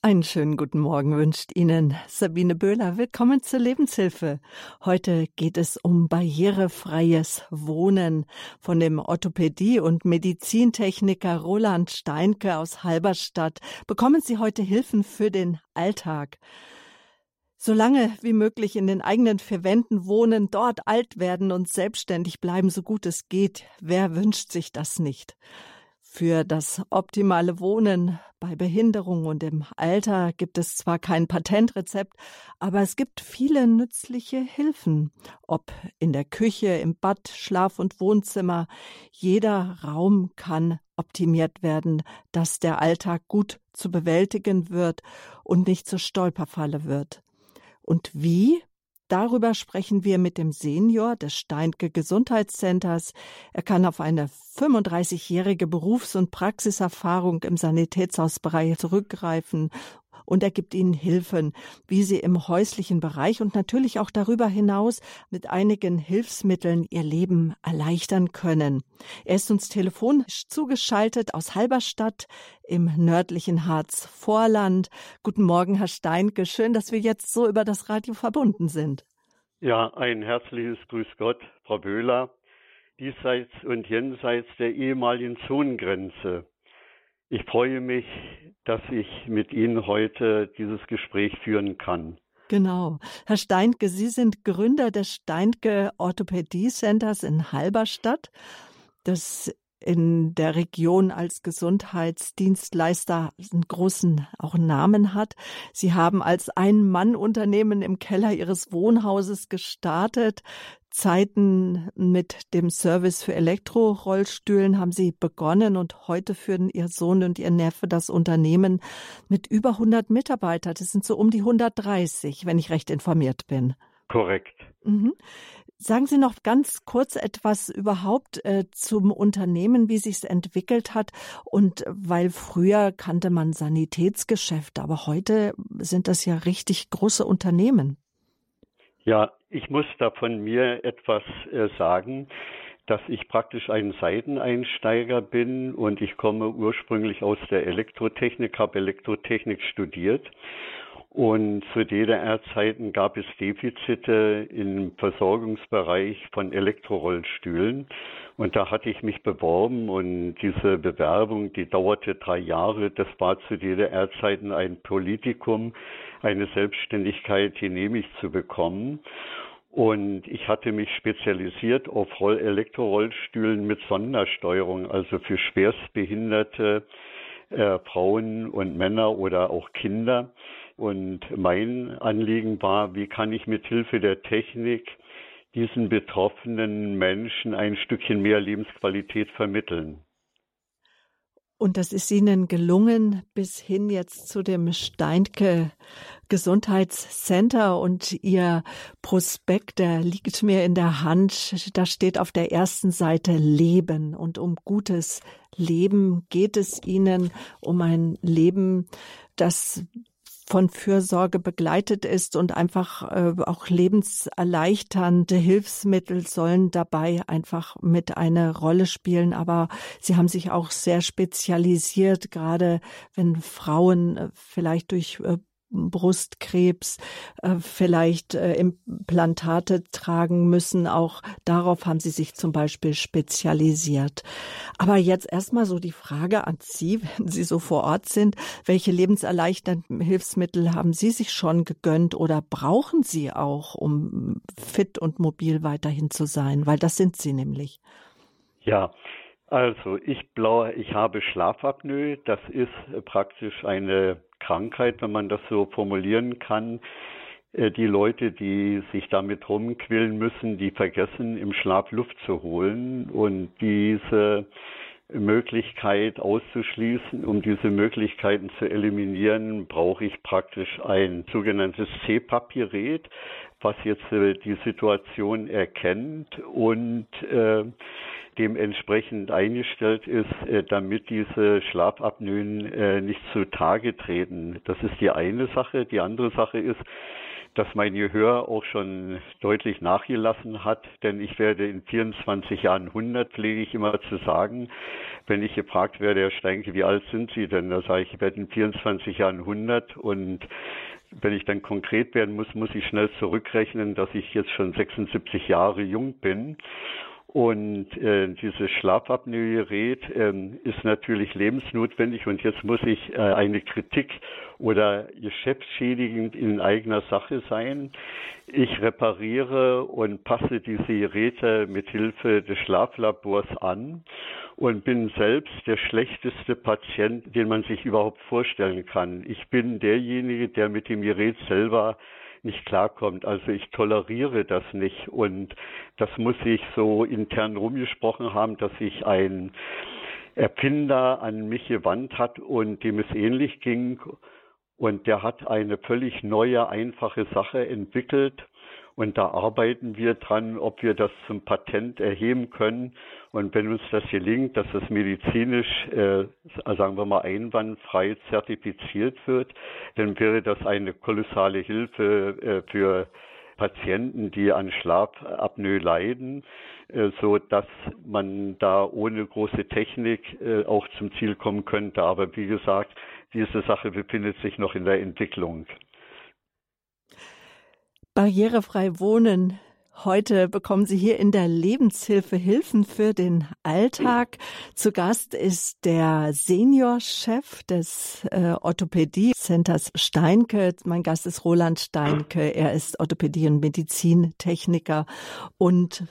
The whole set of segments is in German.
Einen schönen guten Morgen wünscht Ihnen Sabine Böhler. Willkommen zur Lebenshilfe. Heute geht es um barrierefreies Wohnen von dem Orthopädie- und Medizintechniker Roland Steinke aus Halberstadt. Bekommen Sie heute Hilfen für den Alltag. So lange wie möglich in den eigenen vier Wänden wohnen, dort alt werden und selbstständig bleiben, so gut es geht. Wer wünscht sich das nicht? Für das optimale Wohnen bei Behinderung und im Alter gibt es zwar kein Patentrezept, aber es gibt viele nützliche Hilfen. Ob in der Küche, im Bad, Schlaf- und Wohnzimmer, jeder Raum kann optimiert werden, dass der Alltag gut zu bewältigen wird und nicht zur Stolperfalle wird. Und wie? Darüber sprechen wir mit dem Senior des Steinke Gesundheitscenters. Er kann auf eine 35-jährige Berufs- und Praxiserfahrung im Sanitätshausbereich zurückgreifen und er gibt ihnen Hilfen, wie sie im häuslichen Bereich und natürlich auch darüber hinaus mit einigen Hilfsmitteln ihr Leben erleichtern können. Er ist uns telefonisch zugeschaltet aus Halberstadt im nördlichen Harz-Vorland. Guten Morgen, Herr Steinke. Schön, dass wir jetzt so über das Radio verbunden sind. Ja, ein herzliches Grüß Gott, Frau Böhler, diesseits und jenseits der ehemaligen Zonengrenze. Ich freue mich, dass ich mit Ihnen heute dieses Gespräch führen kann. Genau. Herr Steinke, Sie sind Gründer des Steinke Orthopädie Centers in Halberstadt, das in der Region als Gesundheitsdienstleister einen großen auch Namen hat. Sie haben als Ein-Mann-Unternehmen im Keller Ihres Wohnhauses gestartet. Zeiten mit dem Service für Elektrorollstühlen haben Sie begonnen und heute führen Ihr Sohn und Ihr Neffe das Unternehmen mit über 100 Mitarbeitern. Das sind so um die 130, wenn ich recht informiert bin. Korrekt. Mhm. Sagen Sie noch ganz kurz etwas überhaupt äh, zum Unternehmen, wie sich es entwickelt hat. Und weil früher kannte man Sanitätsgeschäfte, aber heute sind das ja richtig große Unternehmen. Ja, ich muss da von mir etwas äh, sagen, dass ich praktisch ein Seiteneinsteiger bin und ich komme ursprünglich aus der Elektrotechnik, habe Elektrotechnik studiert und zu DDR-Zeiten gab es Defizite im Versorgungsbereich von Elektrorollstühlen. Und da hatte ich mich beworben und diese Bewerbung, die dauerte drei Jahre. Das war zu DDR-Zeiten ein Politikum, eine Selbstständigkeit genehmigt zu bekommen. Und ich hatte mich spezialisiert auf Roll Elektrorollstühlen mit Sondersteuerung, also für schwerstbehinderte äh, Frauen und Männer oder auch Kinder. Und mein Anliegen war, wie kann ich mit Hilfe der Technik diesen betroffenen Menschen ein Stückchen mehr Lebensqualität vermitteln. Und das ist Ihnen gelungen bis hin jetzt zu dem Steinke Gesundheitscenter und Ihr Prospekt, der liegt mir in der Hand. Da steht auf der ersten Seite Leben und um gutes Leben geht es Ihnen, um ein Leben, das von Fürsorge begleitet ist und einfach äh, auch lebenserleichternde Hilfsmittel sollen dabei einfach mit eine Rolle spielen. Aber sie haben sich auch sehr spezialisiert, gerade wenn Frauen äh, vielleicht durch äh, Brustkrebs, äh, vielleicht äh, Implantate tragen müssen. Auch darauf haben Sie sich zum Beispiel spezialisiert. Aber jetzt erstmal so die Frage an Sie, wenn Sie so vor Ort sind, welche lebenserleichternden Hilfsmittel haben Sie sich schon gegönnt oder brauchen Sie auch, um fit und mobil weiterhin zu sein? Weil das sind Sie nämlich. Ja, also ich blaue, ich habe Schlafapnoe. Das ist praktisch eine Krankheit, wenn man das so formulieren kann. Äh, die Leute, die sich damit rumquillen müssen, die vergessen, im Schlaf Luft zu holen und diese Möglichkeit auszuschließen, um diese Möglichkeiten zu eliminieren, brauche ich praktisch ein sogenanntes CPAP-Gerät, was jetzt äh, die Situation erkennt und äh, dementsprechend eingestellt ist, äh, damit diese Schlafapnoen äh, nicht zutage treten. Das ist die eine Sache. Die andere Sache ist, dass mein Gehör auch schon deutlich nachgelassen hat, denn ich werde in 24 Jahren 100, pflege ich immer zu sagen. Wenn ich gefragt werde, Herr Steinke, wie alt sind Sie denn? Da sage ich, ich werde in 24 Jahren 100 und wenn ich dann konkret werden muss, muss ich schnell zurückrechnen, dass ich jetzt schon 76 Jahre jung bin. Und äh, dieses Schlafapnoe-Gerät äh, ist natürlich lebensnotwendig. Und jetzt muss ich äh, eine Kritik oder geschäftsschädigend in eigener Sache sein. Ich repariere und passe diese Geräte mit Hilfe des Schlaflabors an und bin selbst der schlechteste Patient, den man sich überhaupt vorstellen kann. Ich bin derjenige, der mit dem Gerät selber nicht klarkommt. Also ich toleriere das nicht und das muss ich so intern rumgesprochen haben, dass ich ein Erfinder an mich gewandt hat und dem es ähnlich ging und der hat eine völlig neue, einfache Sache entwickelt und da arbeiten wir dran, ob wir das zum Patent erheben können. Und wenn uns das gelingt, dass das medizinisch, äh, sagen wir mal, einwandfrei zertifiziert wird, dann wäre das eine kolossale Hilfe äh, für Patienten, die an Schlafapnoe leiden, äh, so dass man da ohne große Technik äh, auch zum Ziel kommen könnte. Aber wie gesagt, diese Sache befindet sich noch in der Entwicklung. Barrierefrei wohnen. Heute bekommen Sie hier in der Lebenshilfe Hilfen für den Alltag. Zu Gast ist der Seniorchef des äh, Orthopädie-Centers Steinke. Mein Gast ist Roland Steinke. Er ist Orthopädie- und Medizintechniker und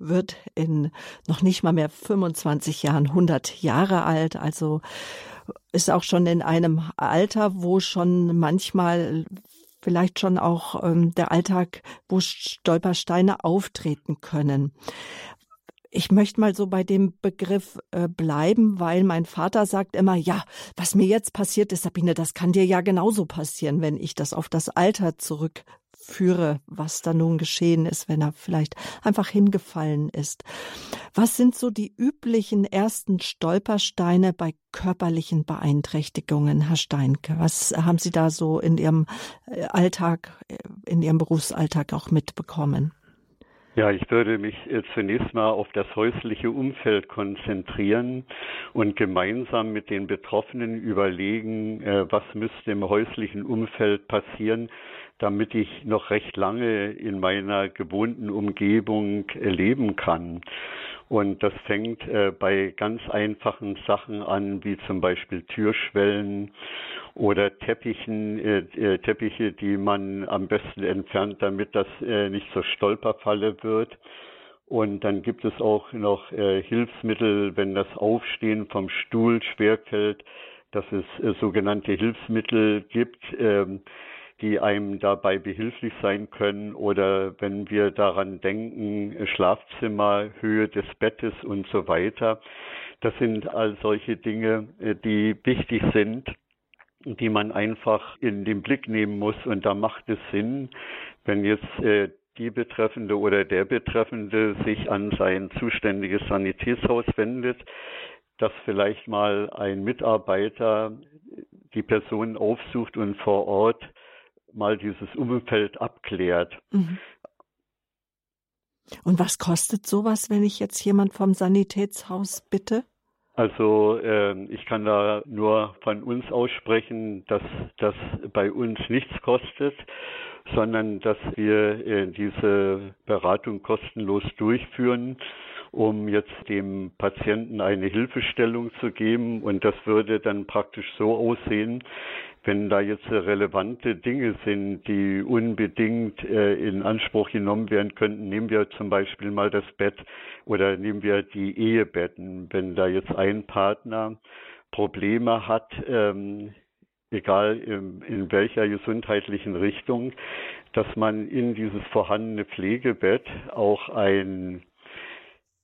wird in noch nicht mal mehr 25 Jahren 100 Jahre alt. Also ist auch schon in einem Alter, wo schon manchmal vielleicht schon auch ähm, der Alltag, wo Stolpersteine auftreten können. Ich möchte mal so bei dem Begriff äh, bleiben, weil mein Vater sagt immer, ja, was mir jetzt passiert ist, Sabine, das kann dir ja genauso passieren, wenn ich das auf das Alter zurück führe, was da nun geschehen ist, wenn er vielleicht einfach hingefallen ist. Was sind so die üblichen ersten Stolpersteine bei körperlichen Beeinträchtigungen, Herr Steinke? Was haben Sie da so in Ihrem äh, Alltag, äh, in Ihrem Berufsalltag auch mitbekommen? Ja, ich würde mich äh, zunächst mal auf das häusliche Umfeld konzentrieren und gemeinsam mit den Betroffenen überlegen, was müsste im häuslichen Umfeld passieren, damit ich noch recht lange in meiner gewohnten Umgebung leben kann. Und das fängt äh, bei ganz einfachen Sachen an, wie zum Beispiel Türschwellen oder Teppichen, äh, äh, Teppiche, die man am besten entfernt, damit das äh, nicht zur Stolperfalle wird. Und dann gibt es auch noch äh, Hilfsmittel, wenn das Aufstehen vom Stuhl schwerfällt, dass es äh, sogenannte Hilfsmittel gibt, ähm, die einem dabei behilflich sein können oder wenn wir daran denken, Schlafzimmer, Höhe des Bettes und so weiter. Das sind all solche Dinge, äh, die wichtig sind, die man einfach in den Blick nehmen muss. Und da macht es Sinn, wenn jetzt äh, die Betreffende oder der Betreffende sich an sein zuständiges Sanitätshaus wendet, dass vielleicht mal ein Mitarbeiter die Person aufsucht und vor Ort mal dieses Umfeld abklärt. Mhm. Und was kostet sowas, wenn ich jetzt jemand vom Sanitätshaus bitte? Also äh, ich kann da nur von uns aussprechen, dass das bei uns nichts kostet, sondern dass wir äh, diese Beratung kostenlos durchführen, um jetzt dem Patienten eine Hilfestellung zu geben. Und das würde dann praktisch so aussehen, wenn da jetzt relevante Dinge sind, die unbedingt äh, in Anspruch genommen werden könnten, nehmen wir zum Beispiel mal das Bett oder nehmen wir die Ehebetten. Wenn da jetzt ein Partner Probleme hat, ähm, egal in, in welcher gesundheitlichen Richtung, dass man in dieses vorhandene Pflegebett auch ein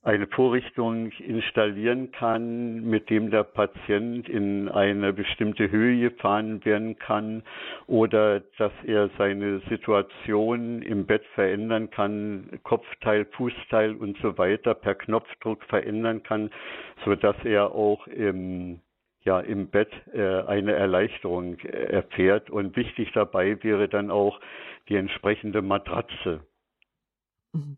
eine Vorrichtung installieren kann, mit dem der Patient in eine bestimmte Höhe gefahren werden kann oder dass er seine Situation im Bett verändern kann, Kopfteil, Fußteil und so weiter per Knopfdruck verändern kann, so dass er auch im ja im Bett äh, eine Erleichterung äh, erfährt. Und wichtig dabei wäre dann auch die entsprechende Matratze. Mhm.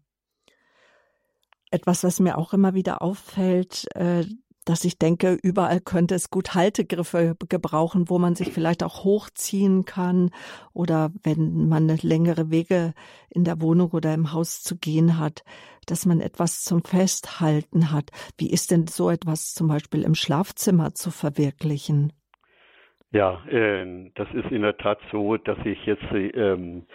Etwas, was mir auch immer wieder auffällt, äh, dass ich denke, überall könnte es gut Haltegriffe gebrauchen, wo man sich vielleicht auch hochziehen kann oder wenn man längere Wege in der Wohnung oder im Haus zu gehen hat, dass man etwas zum Festhalten hat. Wie ist denn so etwas zum Beispiel im Schlafzimmer zu verwirklichen? Ja, äh, das ist in der Tat so, dass ich jetzt ähm,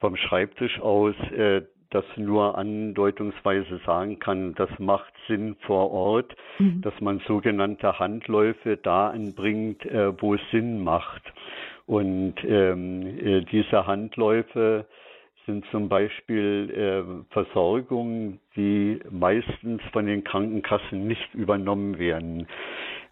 vom Schreibtisch aus äh, das nur andeutungsweise sagen kann, das macht Sinn vor Ort, mhm. dass man sogenannte Handläufe da anbringt, äh, wo es Sinn macht. Und ähm, äh, diese Handläufe sind zum Beispiel äh, Versorgungen, die meistens von den Krankenkassen nicht übernommen werden.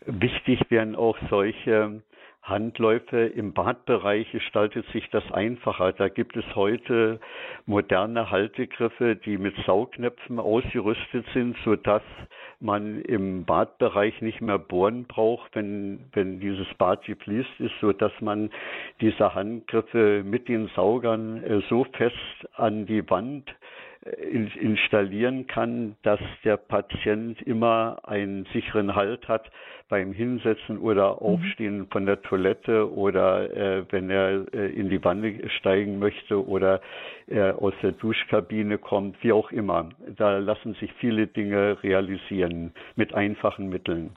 Wichtig wären auch solche Handläufe. Im Badbereich gestaltet sich das einfacher. Da gibt es heute moderne Haltegriffe, die mit Saugnäpfen ausgerüstet sind, so dass man im Badbereich nicht mehr bohren braucht, wenn, wenn dieses Bad gefließt ist, so dass man diese Handgriffe mit den Saugern äh, so fest an die Wand installieren kann, dass der Patient immer einen sicheren Halt hat beim Hinsetzen oder mhm. Aufstehen von der Toilette oder äh, wenn er äh, in die Wanne steigen möchte oder äh, aus der Duschkabine kommt, wie auch immer. Da lassen sich viele Dinge realisieren mit einfachen Mitteln.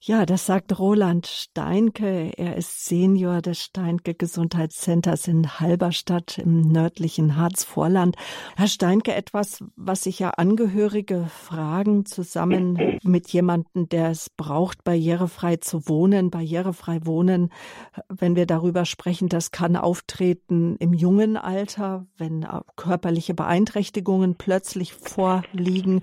Ja, das sagt Roland Steinke. Er ist Senior des Steinke Gesundheitscenters in Halberstadt im nördlichen Harzvorland. Herr Steinke, etwas, was sich ja Angehörige fragen, zusammen mit jemandem, der es braucht, barrierefrei zu wohnen, barrierefrei wohnen. Wenn wir darüber sprechen, das kann auftreten im jungen Alter, wenn körperliche Beeinträchtigungen plötzlich vorliegen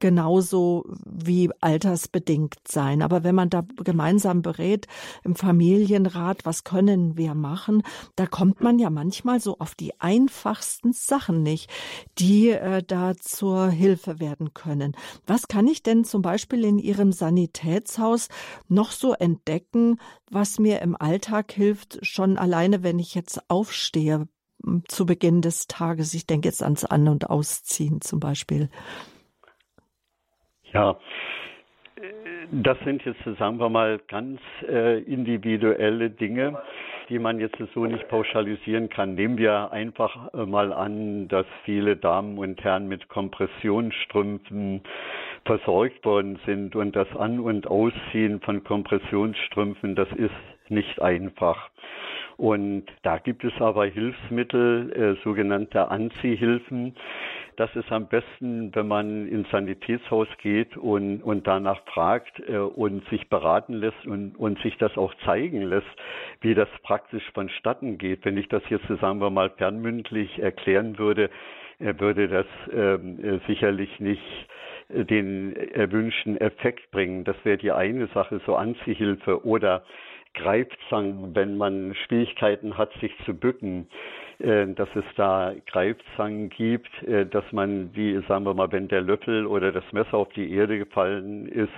genauso wie altersbedingt sein. Aber wenn man da gemeinsam berät im Familienrat, was können wir machen, da kommt man ja manchmal so auf die einfachsten Sachen nicht, die äh, da zur Hilfe werden können. Was kann ich denn zum Beispiel in Ihrem Sanitätshaus noch so entdecken, was mir im Alltag hilft, schon alleine, wenn ich jetzt aufstehe zu Beginn des Tages. Ich denke jetzt ans An- und Ausziehen zum Beispiel. Ja, das sind jetzt, sagen wir mal, ganz äh, individuelle Dinge, die man jetzt so nicht pauschalisieren kann. Nehmen wir einfach äh, mal an, dass viele Damen und Herren mit Kompressionsstrümpfen versorgt worden sind und das An- und Ausziehen von Kompressionsstrümpfen, das ist nicht einfach. Und da gibt es aber Hilfsmittel, äh, sogenannte Anziehhilfen, das ist am besten, wenn man ins Sanitätshaus geht und, und danach fragt äh, und sich beraten lässt und, und sich das auch zeigen lässt, wie das praktisch vonstatten geht. Wenn ich das jetzt, sagen wir mal, fernmündlich erklären würde, äh, würde das ähm, äh, sicherlich nicht äh, den erwünschten Effekt bringen. Das wäre die eine Sache, so Anziehhilfe oder Greifzangen, wenn man Schwierigkeiten hat, sich zu bücken. Äh, dass es da Greifzangen gibt, äh, dass man die, sagen wir mal, wenn der Löffel oder das Messer auf die Erde gefallen ist,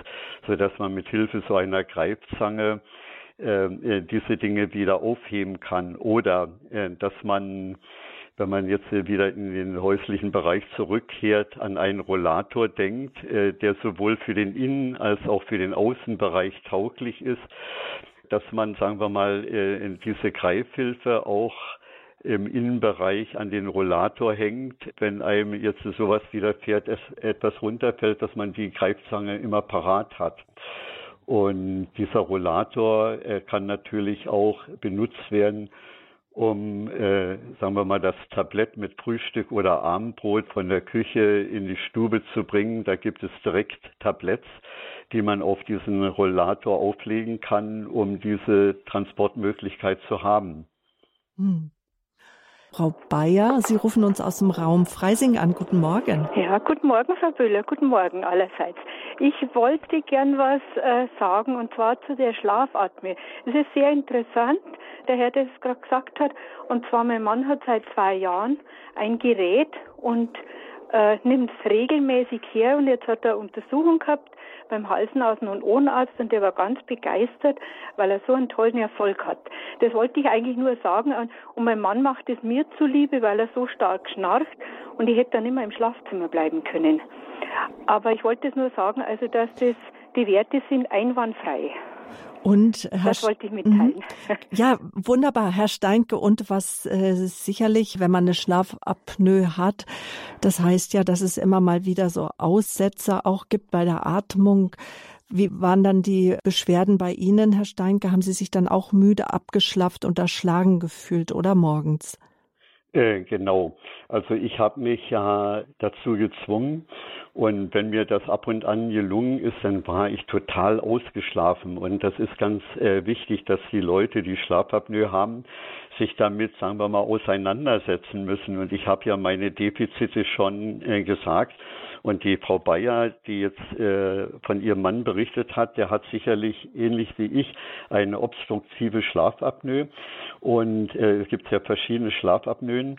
so dass man mit Hilfe so einer Greifzange äh, diese Dinge wieder aufheben kann. Oder dass man wenn man jetzt wieder in den häuslichen Bereich zurückkehrt, an einen Rollator denkt, der sowohl für den Innen- als auch für den Außenbereich tauglich ist, dass man, sagen wir mal, diese Greifhilfe auch im Innenbereich an den Rollator hängt. Wenn einem jetzt sowas widerfährt, es etwas runterfällt, dass man die Greifzange immer parat hat. Und dieser Rollator kann natürlich auch benutzt werden, um, äh, sagen wir mal, das Tablett mit Frühstück oder Abendbrot von der Küche in die Stube zu bringen. Da gibt es direkt Tabletts, die man auf diesen Rollator auflegen kann, um diese Transportmöglichkeit zu haben. Hm. Frau Bayer, Sie rufen uns aus dem Raum Freising an. Guten Morgen. Ja, guten Morgen, Frau Böhler. Guten Morgen allerseits. Ich wollte gern was äh, sagen und zwar zu der Schlafatmung. Es ist sehr interessant, der Herr, der es gerade gesagt hat. Und zwar, mein Mann hat seit zwei Jahren ein Gerät und äh, nimmt es regelmäßig her und jetzt hat er Untersuchung gehabt beim Halsenaußen- und Ohrenarzt und der war ganz begeistert, weil er so einen tollen Erfolg hat. Das wollte ich eigentlich nur sagen und mein Mann macht es mir zuliebe, weil er so stark schnarcht und ich hätte dann immer im Schlafzimmer bleiben können. Aber ich wollte es nur sagen, also dass das die Werte sind einwandfrei. Und Herr das wollte ich mitteilen. Mhm. Ja, wunderbar, Herr Steinke. Und was äh, sicherlich, wenn man eine Schlafapnoe hat, das heißt ja, dass es immer mal wieder so Aussetzer auch gibt bei der Atmung. Wie waren dann die Beschwerden bei Ihnen, Herr Steinke? Haben Sie sich dann auch müde, abgeschlafft und erschlagen gefühlt oder morgens? Äh, genau. Also ich habe mich ja dazu gezwungen und wenn mir das ab und an gelungen ist, dann war ich total ausgeschlafen. Und das ist ganz äh, wichtig, dass die Leute, die Schlafapnoe haben, sich damit, sagen wir mal, auseinandersetzen müssen. Und ich habe ja meine Defizite schon äh, gesagt. Und die Frau Bayer, die jetzt äh, von ihrem Mann berichtet hat, der hat sicherlich ähnlich wie ich eine obstruktive Schlafapnoe. Und äh, es gibt ja verschiedene Schlafapnoen.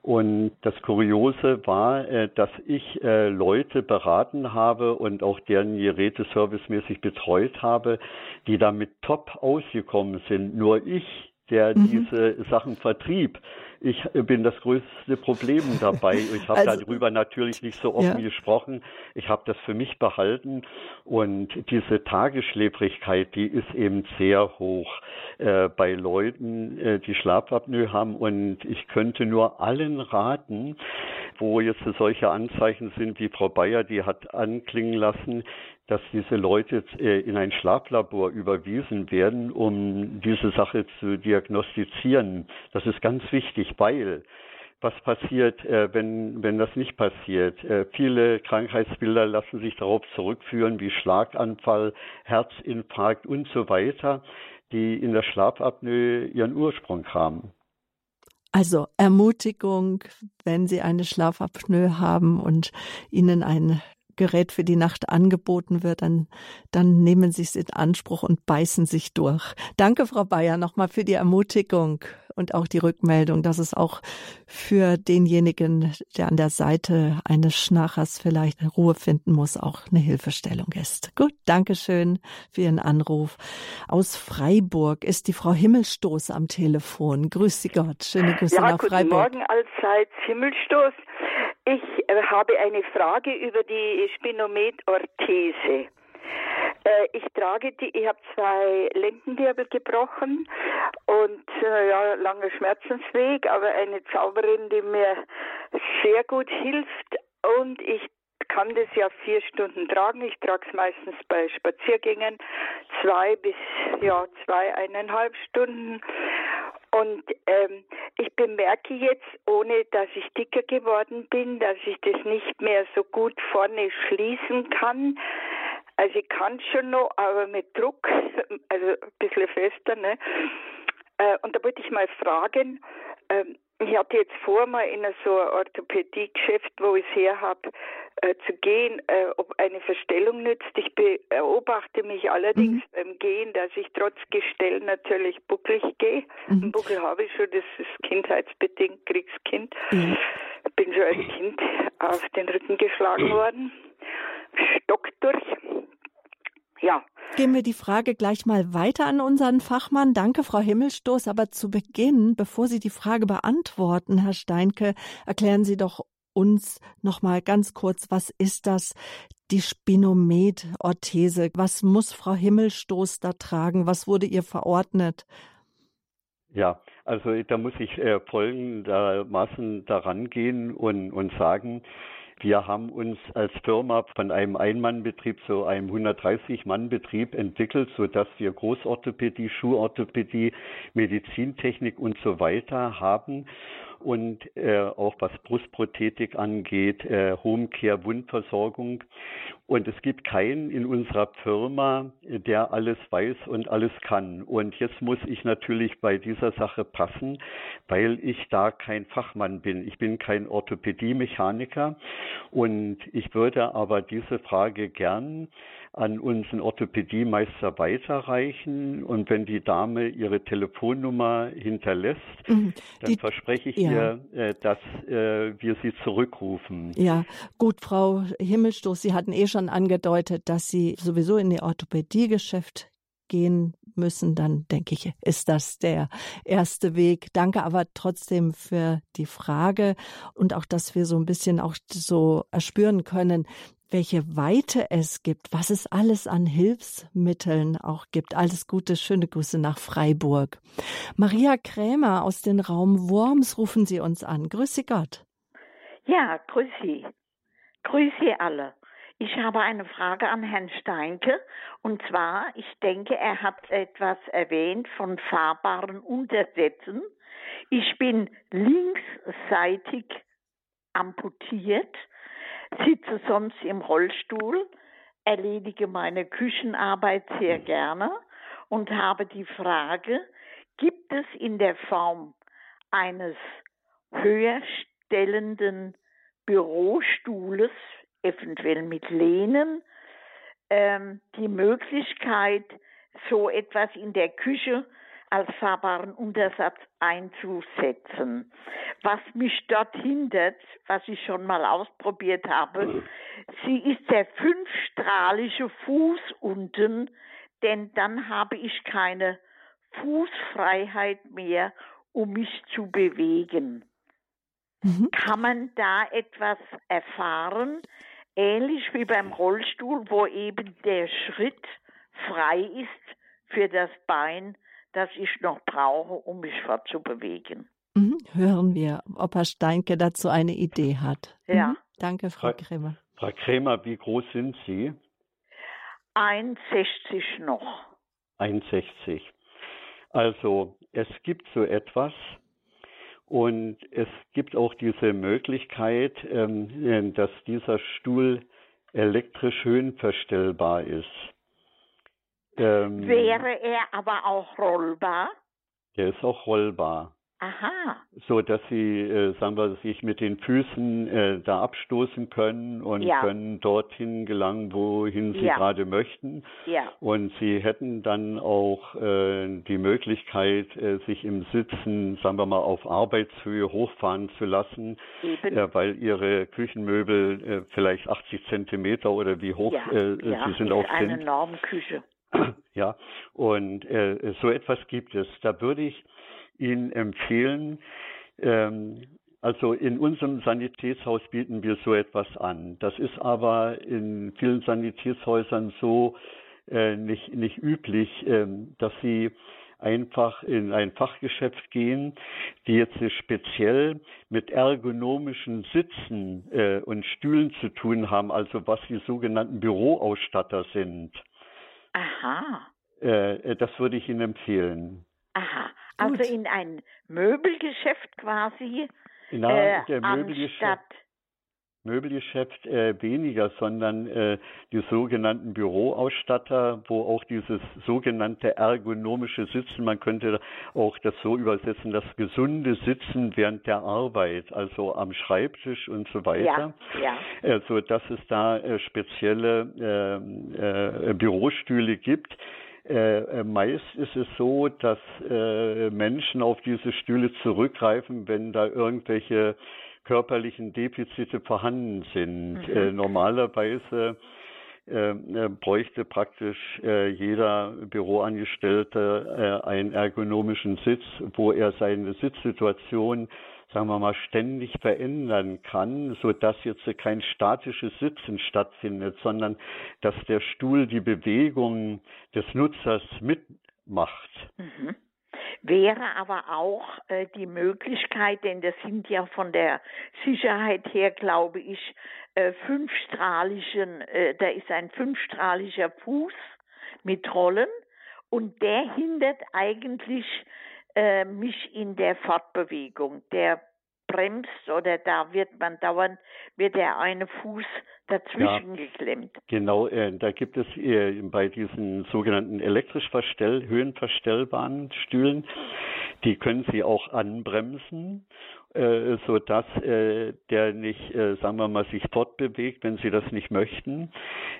Und das Kuriose war, äh, dass ich äh, Leute beraten habe und auch deren Geräte servicemäßig betreut habe, die damit top ausgekommen sind. Nur ich, der mhm. diese Sachen vertrieb, ich bin das größte Problem dabei. Ich habe also, darüber natürlich nicht so offen ja. gesprochen. Ich habe das für mich behalten und diese Tagesschläfrigkeit, die ist eben sehr hoch äh, bei Leuten, äh, die Schlafapnoe haben und ich könnte nur allen raten, wo jetzt solche Anzeichen sind, wie Frau Bayer, die hat anklingen lassen, dass diese Leute äh, in ein Schlaflabor überwiesen werden, um diese Sache zu diagnostizieren. Das ist ganz wichtig, weil was passiert, äh, wenn, wenn das nicht passiert? Äh, viele Krankheitsbilder lassen sich darauf zurückführen, wie Schlaganfall, Herzinfarkt und so weiter, die in der Schlafapnoe ihren Ursprung haben. Also Ermutigung, wenn Sie eine Schlafapnoe haben und Ihnen ein Gerät für die Nacht angeboten wird, dann, dann nehmen Sie es in Anspruch und beißen sich durch. Danke, Frau Bayer, nochmal für die Ermutigung und auch die Rückmeldung, dass es auch für denjenigen, der an der Seite eines Schnarchers vielleicht Ruhe finden muss, auch eine Hilfestellung ist. Gut, Dankeschön für Ihren Anruf. Aus Freiburg ist die Frau Himmelstoß am Telefon. Grüß Sie Gott. Schöne Grüße ja, nach Freiburg. Guten Morgen allseits Himmelstoß. Ich äh, habe eine Frage über die Spinometorthese. Äh, ich trage die, ich habe zwei Lendenwirbel gebrochen und äh, ja, langer Schmerzensweg, aber eine Zauberin, die mir sehr gut hilft und ich kann das ja vier Stunden tragen. Ich trage es meistens bei Spaziergängen zwei bis ja zweieinhalb Stunden. Und ähm, ich bemerke jetzt, ohne dass ich dicker geworden bin, dass ich das nicht mehr so gut vorne schließen kann. Also ich kann schon noch, aber mit Druck, also ein bisschen fester. Ne? Äh, und da wollte ich mal fragen, ähm, ich hatte jetzt vor, mal in so ein Orthopädiegeschäft, wo ich es her habe, äh, zu gehen, äh, ob eine Verstellung nützt. Ich beobachte mich allerdings mhm. beim Gehen, dass ich trotz Gestell natürlich bucklig gehe. Mhm. Einen Buckel habe ich schon, das ist kindheitsbedingt, Kriegskind. Mhm. Bin schon als Kind auf den Rücken geschlagen worden. Stock durch. Ja. Gehen wir die Frage gleich mal weiter an unseren Fachmann. Danke, Frau Himmelstoß. Aber zu Beginn, bevor Sie die Frage beantworten, Herr Steinke, erklären Sie doch uns noch mal ganz kurz, was ist das? Die Spinomet-Orthese. Was muss Frau Himmelstoß da tragen? Was wurde ihr verordnet? Ja, also da muss ich äh, folgendermaßen daran gehen und, und sagen, wir haben uns als Firma von einem Ein-Mann-Betrieb zu einem 130-Mann-Betrieb entwickelt, sodass wir Großorthopädie, Schuhorthopädie, Medizintechnik und so weiter haben und äh, auch was Brustprothetik angeht, äh, Homecare, Wundversorgung. Und es gibt keinen in unserer Firma, der alles weiß und alles kann. Und jetzt muss ich natürlich bei dieser Sache passen, weil ich da kein Fachmann bin. Ich bin kein Orthopädie-Mechaniker und ich würde aber diese Frage gern an unseren Orthopädiemeister weiterreichen und wenn die Dame ihre Telefonnummer hinterlässt, mhm. dann die, verspreche ich ja. ihr, äh, dass äh, wir sie zurückrufen. Ja, gut, Frau Himmelstoß, Sie hatten eh schon angedeutet, dass Sie sowieso in Ihr Orthopädiegeschäft gehen müssen, dann denke ich, ist das der erste Weg. Danke aber trotzdem für die Frage und auch, dass wir so ein bisschen auch so erspüren können, welche Weite es gibt, was es alles an Hilfsmitteln auch gibt. Alles Gute, schöne Grüße nach Freiburg. Maria Krämer aus dem Raum Worms rufen Sie uns an. Grüße Gott. Ja, grüß Sie. Grüße alle. Ich habe eine Frage an Herrn Steinke. Und zwar, ich denke, er hat etwas erwähnt von fahrbaren Untersätzen. Ich bin linksseitig amputiert, sitze sonst im Rollstuhl, erledige meine Küchenarbeit sehr gerne und habe die Frage, gibt es in der Form eines höherstellenden Bürostuhles eventuell mit Lehnen, ähm, die Möglichkeit, so etwas in der Küche als fahrbaren Untersatz einzusetzen. Was mich dort hindert, was ich schon mal ausprobiert habe, sie ist der fünfstrahlige Fuß unten, denn dann habe ich keine Fußfreiheit mehr, um mich zu bewegen. Mhm. Kann man da etwas erfahren, ähnlich wie beim Rollstuhl, wo eben der Schritt frei ist für das Bein, das ich noch brauche, um mich fortzubewegen. Mhm. Hören wir, ob Herr Steinke dazu eine Idee hat. Ja. Mhm. Danke, Frau, Frau Krämer. Frau Krämer, wie groß sind Sie? 1,60 noch. 1,60. Also es gibt so etwas, und es gibt auch diese Möglichkeit, ähm, dass dieser Stuhl elektrisch höhenverstellbar ist. Ähm, Wäre er aber auch rollbar? Der ist auch rollbar. Aha. So dass sie, äh, sagen wir, sich mit den Füßen äh, da abstoßen können und ja. können dorthin gelangen, wohin sie ja. gerade möchten. Ja. Und sie hätten dann auch äh, die Möglichkeit, äh, sich im Sitzen, sagen wir mal, auf Arbeitshöhe hochfahren zu lassen, äh, weil ihre Küchenmöbel äh, vielleicht 80 Zentimeter oder wie hoch sie sind auch sind. Eine Normküche. Ja, und äh, so etwas gibt es. Da würde ich Ihnen empfehlen, ähm, also in unserem Sanitätshaus bieten wir so etwas an. Das ist aber in vielen Sanitätshäusern so äh, nicht, nicht üblich, äh, dass sie einfach in ein Fachgeschäft gehen, die jetzt speziell mit ergonomischen Sitzen äh, und Stühlen zu tun haben, also was die sogenannten Büroausstatter sind. Aha. Äh, äh das würde ich Ihnen empfehlen. Aha. Also in ein Möbelgeschäft quasi Na, äh, der Möbelgeschäft, anstatt Möbelgeschäft äh, weniger, sondern äh, die sogenannten Büroausstatter, wo auch dieses sogenannte ergonomische Sitzen, man könnte auch das so übersetzen, das gesunde Sitzen während der Arbeit, also am Schreibtisch und so weiter. Ja, ja. Also dass es da äh, spezielle ähm, äh, Bürostühle gibt, äh, äh, meist ist es so, dass äh, Menschen auf diese Stühle zurückgreifen, wenn da irgendwelche körperlichen Defizite vorhanden sind. Mhm. Äh, normalerweise äh, äh, bräuchte praktisch jeder Büroangestellte einen ergonomischen Sitz, wo er seine Sitzsituation sagen wir mal, ständig verändern kann, so dass jetzt kein statisches Sitzen stattfindet, sondern dass der Stuhl die Bewegung des Nutzers mitmacht. Mhm. Wäre aber auch äh, die Möglichkeit, denn das sind ja von der Sicherheit her, glaube ich, äh, fünfstrahligen, äh, da ist ein fünfstrahliger Fuß mit Rollen und der hindert eigentlich äh, mich in der Fortbewegung. Der bremst oder da wird man dauernd, wird der eine Fuß dazwischen ja, geklemmt. Genau, äh, da gibt es äh, bei diesen sogenannten elektrisch verstell, höhenverstellbaren Stühlen, die können Sie auch anbremsen äh, so dass äh, der nicht, äh, sagen wir mal, sich fortbewegt, wenn Sie das nicht möchten.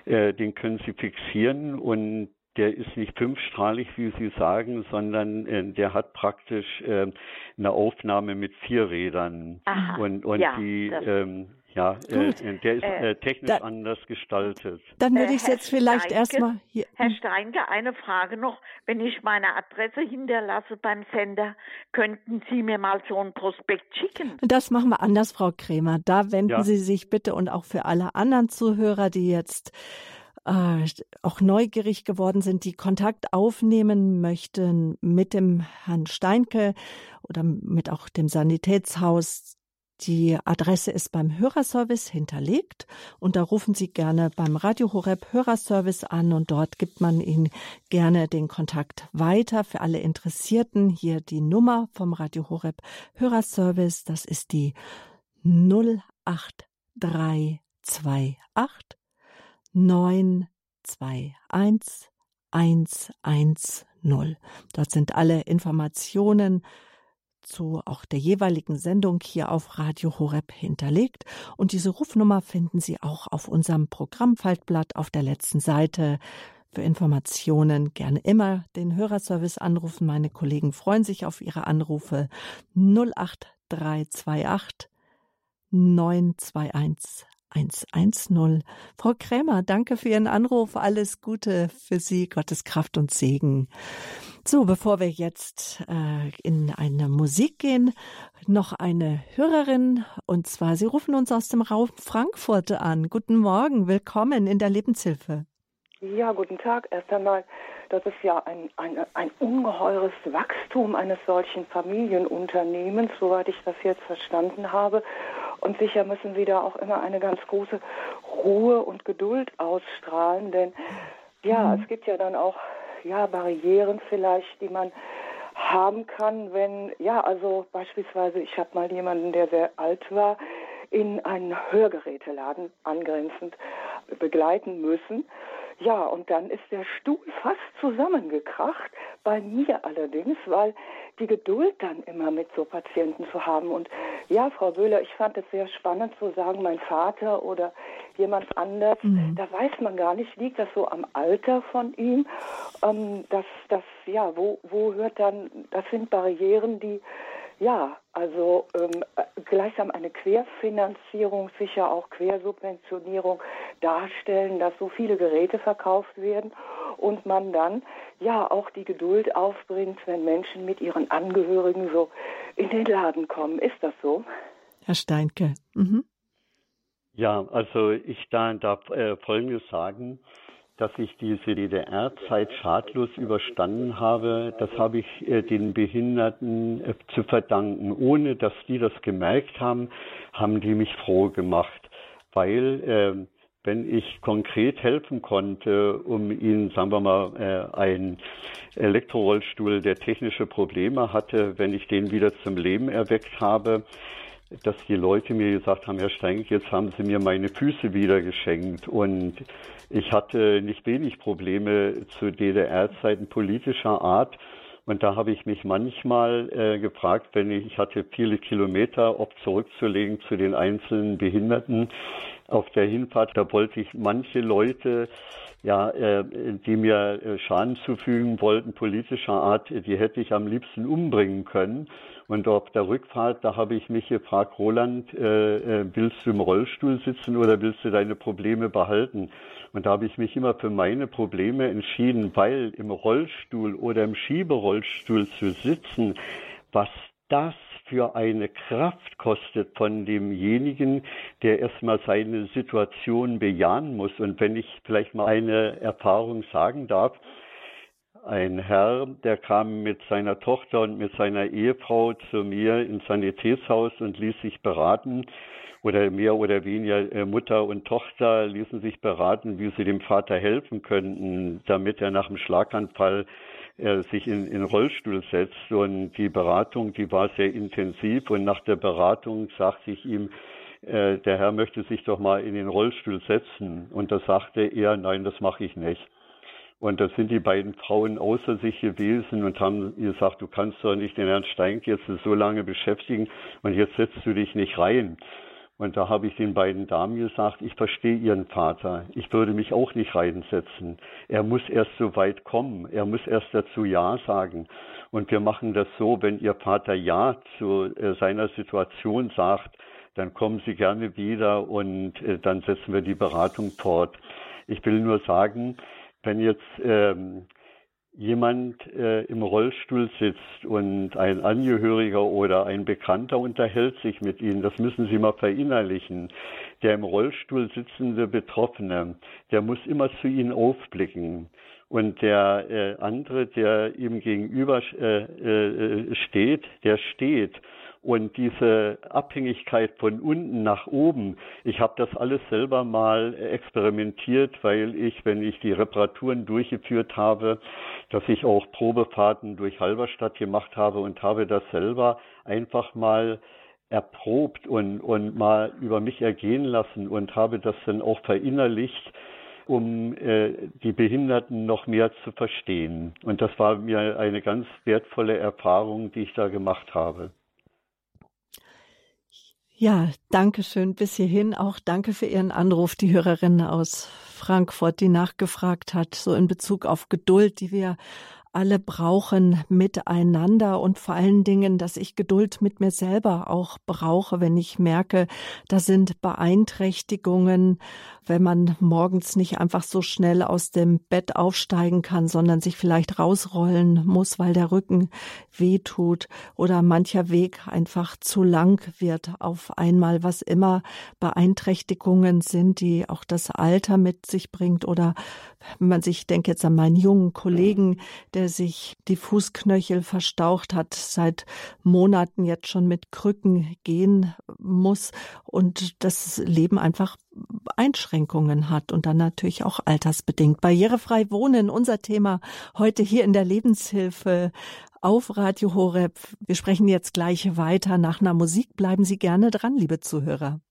Äh, den können Sie fixieren und der ist nicht fünfstrahlig, wie Sie sagen, sondern äh, der hat praktisch äh, eine Aufnahme mit vier Rädern. Aha, und und ja, die ähm, ja, äh, der ist Äh, äh, technisch da- anders gestaltet. Dann würde Äh, ich es jetzt vielleicht erstmal hier. Herr Steinke, eine Frage noch. Wenn ich meine Adresse hinterlasse beim Sender, könnten Sie mir mal so ein Prospekt schicken? Das machen wir anders, Frau Krämer. Da wenden Ja. Sie sich bitte und auch für alle anderen Zuhörer, die jetzt äh, auch neugierig geworden sind, die Kontakt aufnehmen möchten mit dem Herrn Steinke oder mit auch dem Sanitätshaus. Die Adresse ist beim Hörerservice hinterlegt und da rufen Sie gerne beim Radio Horeb Hörerservice an und dort gibt man Ihnen gerne den Kontakt weiter für alle Interessierten. Hier die Nummer vom Radio Horeb Hörerservice, das ist die 08328 921 110. Dort sind alle Informationen zu auch der jeweiligen Sendung hier auf Radio Horeb hinterlegt. Und diese Rufnummer finden Sie auch auf unserem Programmfaltblatt auf der letzten Seite. Für Informationen gerne immer den Hörerservice anrufen. Meine Kollegen freuen sich auf Ihre Anrufe 08328 921 110. Frau Krämer, danke für Ihren Anruf. Alles Gute für Sie, Gottes Kraft und Segen. So, bevor wir jetzt äh, in eine Musik gehen, noch eine Hörerin. Und zwar, Sie rufen uns aus dem Raum Frankfurt an. Guten Morgen, willkommen in der Lebenshilfe. Ja, guten Tag. Erst einmal, das ist ja ein, ein, ein ungeheures Wachstum eines solchen Familienunternehmens, soweit ich das jetzt verstanden habe. Und sicher müssen Sie da auch immer eine ganz große Ruhe und Geduld ausstrahlen, denn ja, es gibt ja dann auch ja, Barrieren vielleicht, die man haben kann, wenn, ja, also beispielsweise, ich habe mal jemanden, der sehr alt war, in einen Hörgeräteladen angrenzend begleiten müssen. Ja, und dann ist der Stuhl fast zusammengekracht, bei mir allerdings, weil die Geduld dann immer mit so Patienten zu haben. Und ja, Frau Böhler, ich fand es sehr spannend zu sagen, mein Vater oder jemand anders, da weiß man gar nicht, liegt das so am Alter von ihm, ähm, dass das, ja, wo, wo hört dann, das sind Barrieren, die ja, also ähm, äh, gleichsam eine Querfinanzierung, sicher auch Quersubventionierung darstellen, dass so viele Geräte verkauft werden und man dann ja auch die Geduld aufbringt, wenn Menschen mit ihren Angehörigen so in den Laden kommen. Ist das so? Herr Steinke. Mhm. Ja, also ich da darf äh, Folgendes sagen, dass ich diese DDR-Zeit schadlos überstanden habe. Das habe ich äh, den Behinderten äh, zu verdanken. Ohne dass die das gemerkt haben, haben die mich froh gemacht, weil äh, wenn ich konkret helfen konnte, um ihnen, sagen wir mal, äh, einen Elektrorollstuhl, der technische Probleme hatte, wenn ich den wieder zum Leben erweckt habe, dass die Leute mir gesagt haben, Herr Steink, jetzt haben Sie mir meine Füße wieder geschenkt. Und ich hatte nicht wenig Probleme zu DDR-Zeiten politischer Art. Und da habe ich mich manchmal äh, gefragt, wenn ich, ich hatte viele Kilometer oft zurückzulegen zu den einzelnen Behinderten auf der Hinfahrt, da wollte ich manche Leute, ja, äh, die mir äh, Schaden zufügen wollten, politischer Art, die hätte ich am liebsten umbringen können. Und auf der Rückfahrt, da habe ich mich gefragt, Roland, äh, äh, willst du im Rollstuhl sitzen oder willst du deine Probleme behalten? Und da habe ich mich immer für meine Probleme entschieden, weil im Rollstuhl oder im Schieberollstuhl zu sitzen, was das für eine Kraft kostet von demjenigen, der erstmal seine Situation bejahen muss. Und wenn ich vielleicht mal eine Erfahrung sagen darf, ein Herr, der kam mit seiner Tochter und mit seiner Ehefrau zu mir ins Sanitätshaus und ließ sich beraten oder mehr oder weniger äh, Mutter und Tochter ließen sich beraten, wie sie dem Vater helfen könnten, damit er nach dem Schlaganfall äh, sich in, in Rollstuhl setzt. Und die Beratung, die war sehr intensiv. Und nach der Beratung sagte ich ihm, äh, der Herr möchte sich doch mal in den Rollstuhl setzen. Und da sagte er, nein, das mache ich nicht. Und da sind die beiden Frauen außer sich gewesen und haben gesagt, du kannst doch nicht den Herrn Steink jetzt so lange beschäftigen und jetzt setzt du dich nicht rein. Und da habe ich den beiden Damen gesagt, ich verstehe Ihren Vater. Ich würde mich auch nicht reinsetzen. Er muss erst so weit kommen. Er muss erst dazu Ja sagen. Und wir machen das so, wenn Ihr Vater Ja zu äh, seiner Situation sagt, dann kommen Sie gerne wieder und äh, dann setzen wir die Beratung fort. Ich will nur sagen, wenn jetzt ähm, jemand äh, im Rollstuhl sitzt und ein Angehöriger oder ein Bekannter unterhält sich mit Ihnen, das müssen Sie mal verinnerlichen. Der im Rollstuhl sitzende Betroffene, der muss immer zu Ihnen aufblicken. Und der äh, andere, der ihm gegenüber äh, äh, steht, der steht. Und diese Abhängigkeit von unten nach oben, ich habe das alles selber mal experimentiert, weil ich, wenn ich die Reparaturen durchgeführt habe, dass ich auch Probefahrten durch Halberstadt gemacht habe und habe das selber einfach mal erprobt und, und mal über mich ergehen lassen und habe das dann auch verinnerlicht, um äh, die Behinderten noch mehr zu verstehen. Und das war mir eine ganz wertvolle Erfahrung, die ich da gemacht habe. Ja, danke schön bis hierhin. Auch danke für Ihren Anruf, die Hörerin aus Frankfurt, die nachgefragt hat, so in Bezug auf Geduld, die wir alle brauchen miteinander und vor allen Dingen, dass ich Geduld mit mir selber auch brauche, wenn ich merke, da sind Beeinträchtigungen, wenn man morgens nicht einfach so schnell aus dem Bett aufsteigen kann, sondern sich vielleicht rausrollen muss, weil der Rücken weh tut oder mancher Weg einfach zu lang wird auf einmal, was immer Beeinträchtigungen sind, die auch das Alter mit sich bringt oder wenn man sich, denkt jetzt an meinen jungen Kollegen, der sich die Fußknöchel verstaucht hat, seit Monaten jetzt schon mit Krücken gehen muss und das Leben einfach Einschränkungen hat und dann natürlich auch altersbedingt. Barrierefrei wohnen, unser Thema heute hier in der Lebenshilfe auf Radio Horeb. Wir sprechen jetzt gleich weiter. Nach einer Musik bleiben Sie gerne dran, liebe Zuhörer.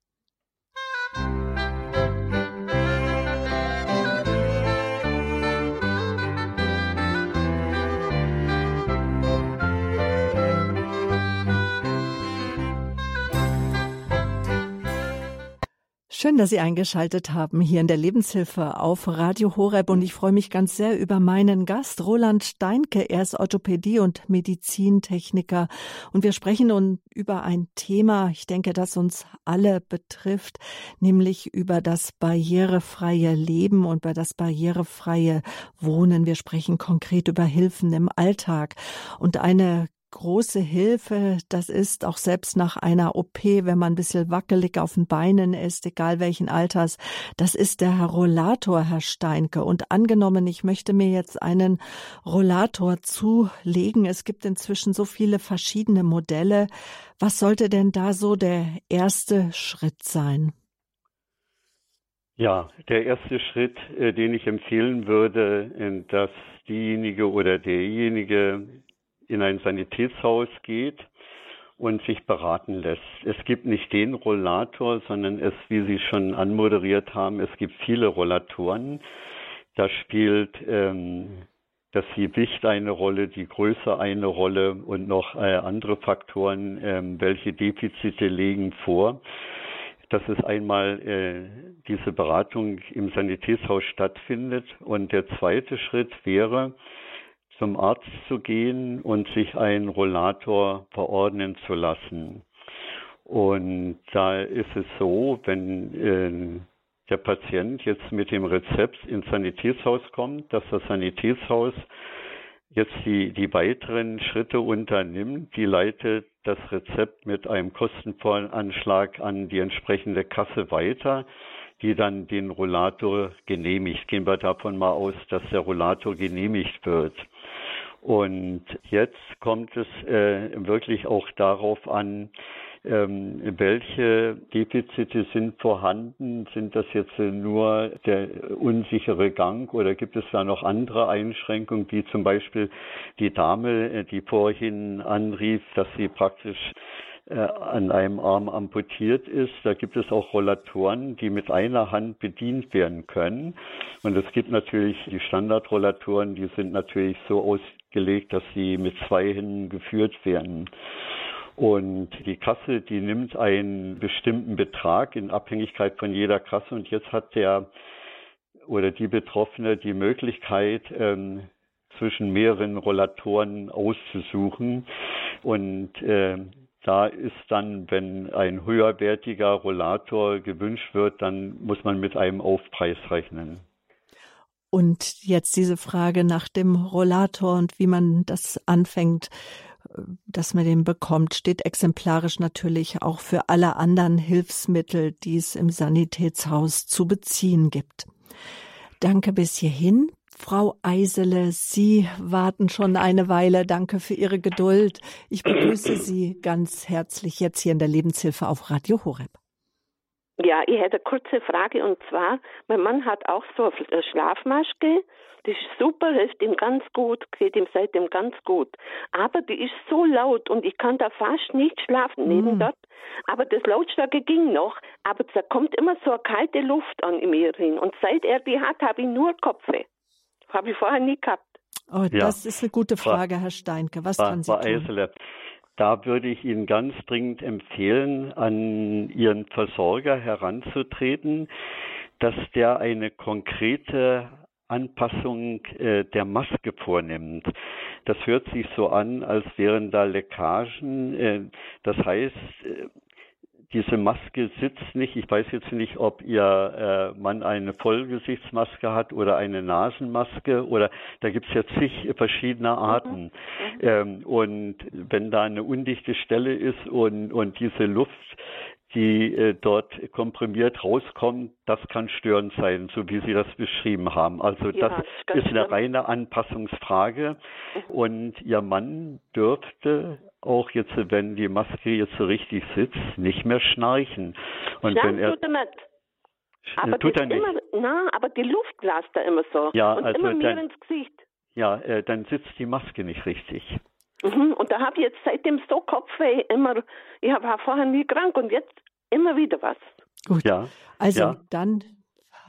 Schön, dass Sie eingeschaltet haben hier in der Lebenshilfe auf Radio Horeb und ich freue mich ganz sehr über meinen Gast Roland Steinke. Er ist Orthopädie- und Medizintechniker und wir sprechen nun über ein Thema, ich denke, das uns alle betrifft, nämlich über das barrierefreie Leben und über das barrierefreie Wohnen. Wir sprechen konkret über Hilfen im Alltag und eine große Hilfe. Das ist auch selbst nach einer OP, wenn man ein bisschen wackelig auf den Beinen ist, egal welchen Alters, das ist der Rollator, Herr Steinke. Und angenommen, ich möchte mir jetzt einen Rollator zulegen. Es gibt inzwischen so viele verschiedene Modelle. Was sollte denn da so der erste Schritt sein? Ja, der erste Schritt, äh, den ich empfehlen würde, äh, dass diejenige oder derjenige, in ein Sanitätshaus geht und sich beraten lässt. Es gibt nicht den Rollator, sondern es, wie Sie schon anmoderiert haben, es gibt viele Rollatoren. Da spielt ähm, das Gewicht eine Rolle, die Größe eine Rolle und noch äh, andere Faktoren, ähm, welche Defizite liegen vor. Dass es einmal äh, diese Beratung im Sanitätshaus stattfindet. Und der zweite Schritt wäre, zum Arzt zu gehen und sich einen Rollator verordnen zu lassen. Und da ist es so, wenn äh, der Patient jetzt mit dem Rezept ins Sanitätshaus kommt, dass das Sanitätshaus jetzt die, die weiteren Schritte unternimmt, die leitet das Rezept mit einem Kostenvoranschlag an die entsprechende Kasse weiter, die dann den Rollator genehmigt. Gehen wir davon mal aus, dass der Rollator genehmigt wird. Und jetzt kommt es äh, wirklich auch darauf an, ähm, welche Defizite sind vorhanden? Sind das jetzt nur der unsichere Gang oder gibt es da noch andere Einschränkungen, wie zum Beispiel die Dame, äh, die vorhin anrief, dass sie praktisch äh, an einem Arm amputiert ist. Da gibt es auch Rollatoren, die mit einer Hand bedient werden können. Und es gibt natürlich die Standardrollatoren, die sind natürlich so ausgelegt, dass sie mit zwei Händen geführt werden. Und die Kasse, die nimmt einen bestimmten Betrag in Abhängigkeit von jeder Kasse. Und jetzt hat der oder die Betroffene die Möglichkeit, ähm, zwischen mehreren Rollatoren auszusuchen. Und äh, da ist dann, wenn ein höherwertiger Rollator gewünscht wird, dann muss man mit einem Aufpreis rechnen. Und jetzt diese Frage nach dem Rollator und wie man das anfängt, dass man den bekommt, steht exemplarisch natürlich auch für alle anderen Hilfsmittel, die es im Sanitätshaus zu beziehen gibt. Danke bis hierhin. Frau Eisele, Sie warten schon eine Weile. Danke für Ihre Geduld. Ich begrüße Sie ganz herzlich jetzt hier in der Lebenshilfe auf Radio Horeb. Ja, ich hätte eine kurze Frage und zwar, mein Mann hat auch so eine Schlafmaske, die ist super, hilft ihm ganz gut, geht ihm seitdem ganz gut. Aber die ist so laut und ich kann da fast nicht schlafen neben mm. dort. Aber das Lautstärke ging noch, aber da kommt immer so eine kalte Luft an mir hin. Und seit er die hat, habe ich nur Kopfe. Habe ich vorher nie gehabt. Oh, das ja. ist eine gute Frage, Herr Steinke. Was kann Sie tun? Eisele. Da würde ich Ihnen ganz dringend empfehlen, an Ihren Versorger heranzutreten, dass der eine konkrete Anpassung äh, der Maske vornimmt. Das hört sich so an, als wären da Leckagen. Äh, das heißt, äh, diese Maske sitzt nicht. Ich weiß jetzt nicht, ob Ihr äh, Mann eine Vollgesichtsmaske hat oder eine Nasenmaske oder da gibt es jetzt zig verschiedene Arten. Mhm. Ähm, und wenn da eine undichte Stelle ist und, und diese Luft die äh, dort komprimiert rauskommt, das kann störend sein, so wie Sie das beschrieben haben. Also ja, das ist eine reine Anpassungsfrage. Mhm. Und Ihr Mann dürfte auch jetzt, wenn die Maske jetzt so richtig sitzt, nicht mehr schnarchen. Und Schnarchen wenn er, tut er nicht. Aber tut er nicht. Immer, na, aber die Luft lasst er immer so. Ja, und also immer mehr ins Gesicht. Ja, äh, dann sitzt die Maske nicht richtig. Mhm, und da habe ich jetzt seitdem so Kopfweh immer, ich war vorher nie krank und jetzt immer wieder was. Gut. Ja. Also ja. dann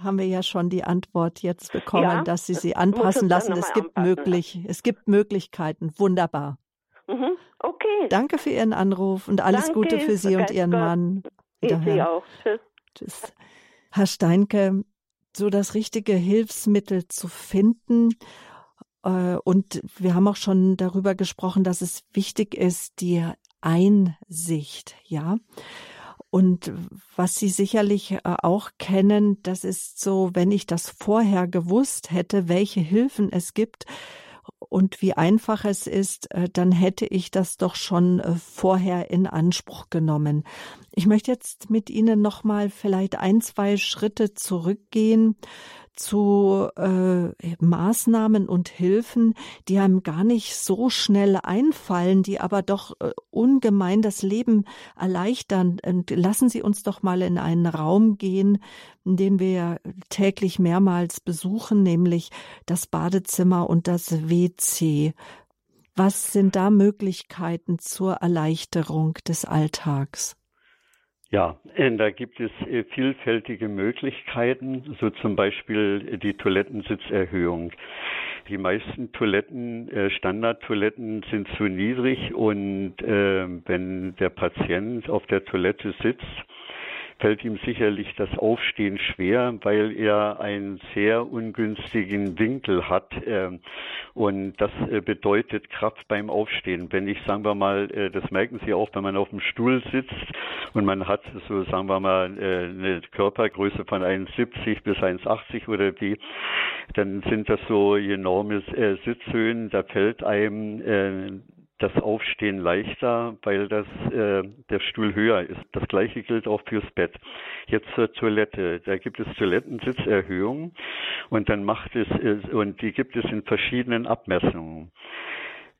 haben wir ja schon die Antwort jetzt bekommen, ja, dass Sie sie anpassen lassen. Es gibt möglich, es gibt Möglichkeiten. Wunderbar. Mhm. Okay. Danke für Ihren Anruf und alles Danke. Gute für Sie und Ihren Gott. Mann. Ich Sie auch. Tschüss. Tschüss. Herr Steinke, so das richtige Hilfsmittel zu finden. Äh, und wir haben auch schon darüber gesprochen, dass es wichtig ist, die Einsicht, ja. Und was Sie sicherlich äh, auch kennen, das ist so, wenn ich das vorher gewusst hätte, welche Hilfen es gibt, und wie einfach es ist, äh, dann hätte ich das doch schon äh, vorher in Anspruch genommen. Ich möchte jetzt mit Ihnen noch mal vielleicht ein, zwei Schritte zurückgehen zu äh, Maßnahmen und Hilfen, die einem gar nicht so schnell einfallen, die aber doch äh, ungemein das Leben erleichtern. Und lassen Sie uns doch mal in einen Raum gehen, den wir täglich mehrmals besuchen, nämlich das Badezimmer und das WC. Was sind da Möglichkeiten zur Erleichterung des Alltags? Ja, äh, da gibt es äh, vielfältige Möglichkeiten, so zum Beispiel die Toilettensitzerhöhung. Die meisten Toiletten, äh, Standardtoiletten sind zu niedrig und wenn der Patient auf der Toilette sitzt, fällt ihm sicherlich das Aufstehen schwer, weil er einen sehr ungünstigen Winkel hat. Ähm, und das äh, bedeutet Kraft beim Aufstehen. Wenn ich, sagen wir mal, äh, das merken Sie auch, wenn man auf dem Stuhl sitzt und man hat so, sagen wir mal, äh, eine Körpergröße von 1,70 bis 1,80 oder wie, dann sind das so enorme Sitzhöhen. Da fällt einem das Aufstehen leichter, weil das äh, der Stuhl höher ist. Das gleiche gilt auch fürs Bett. Jetzt zur Toilette. Da gibt es Toilettensitzerhöhungen und dann macht es äh, und die gibt es in verschiedenen Abmessungen.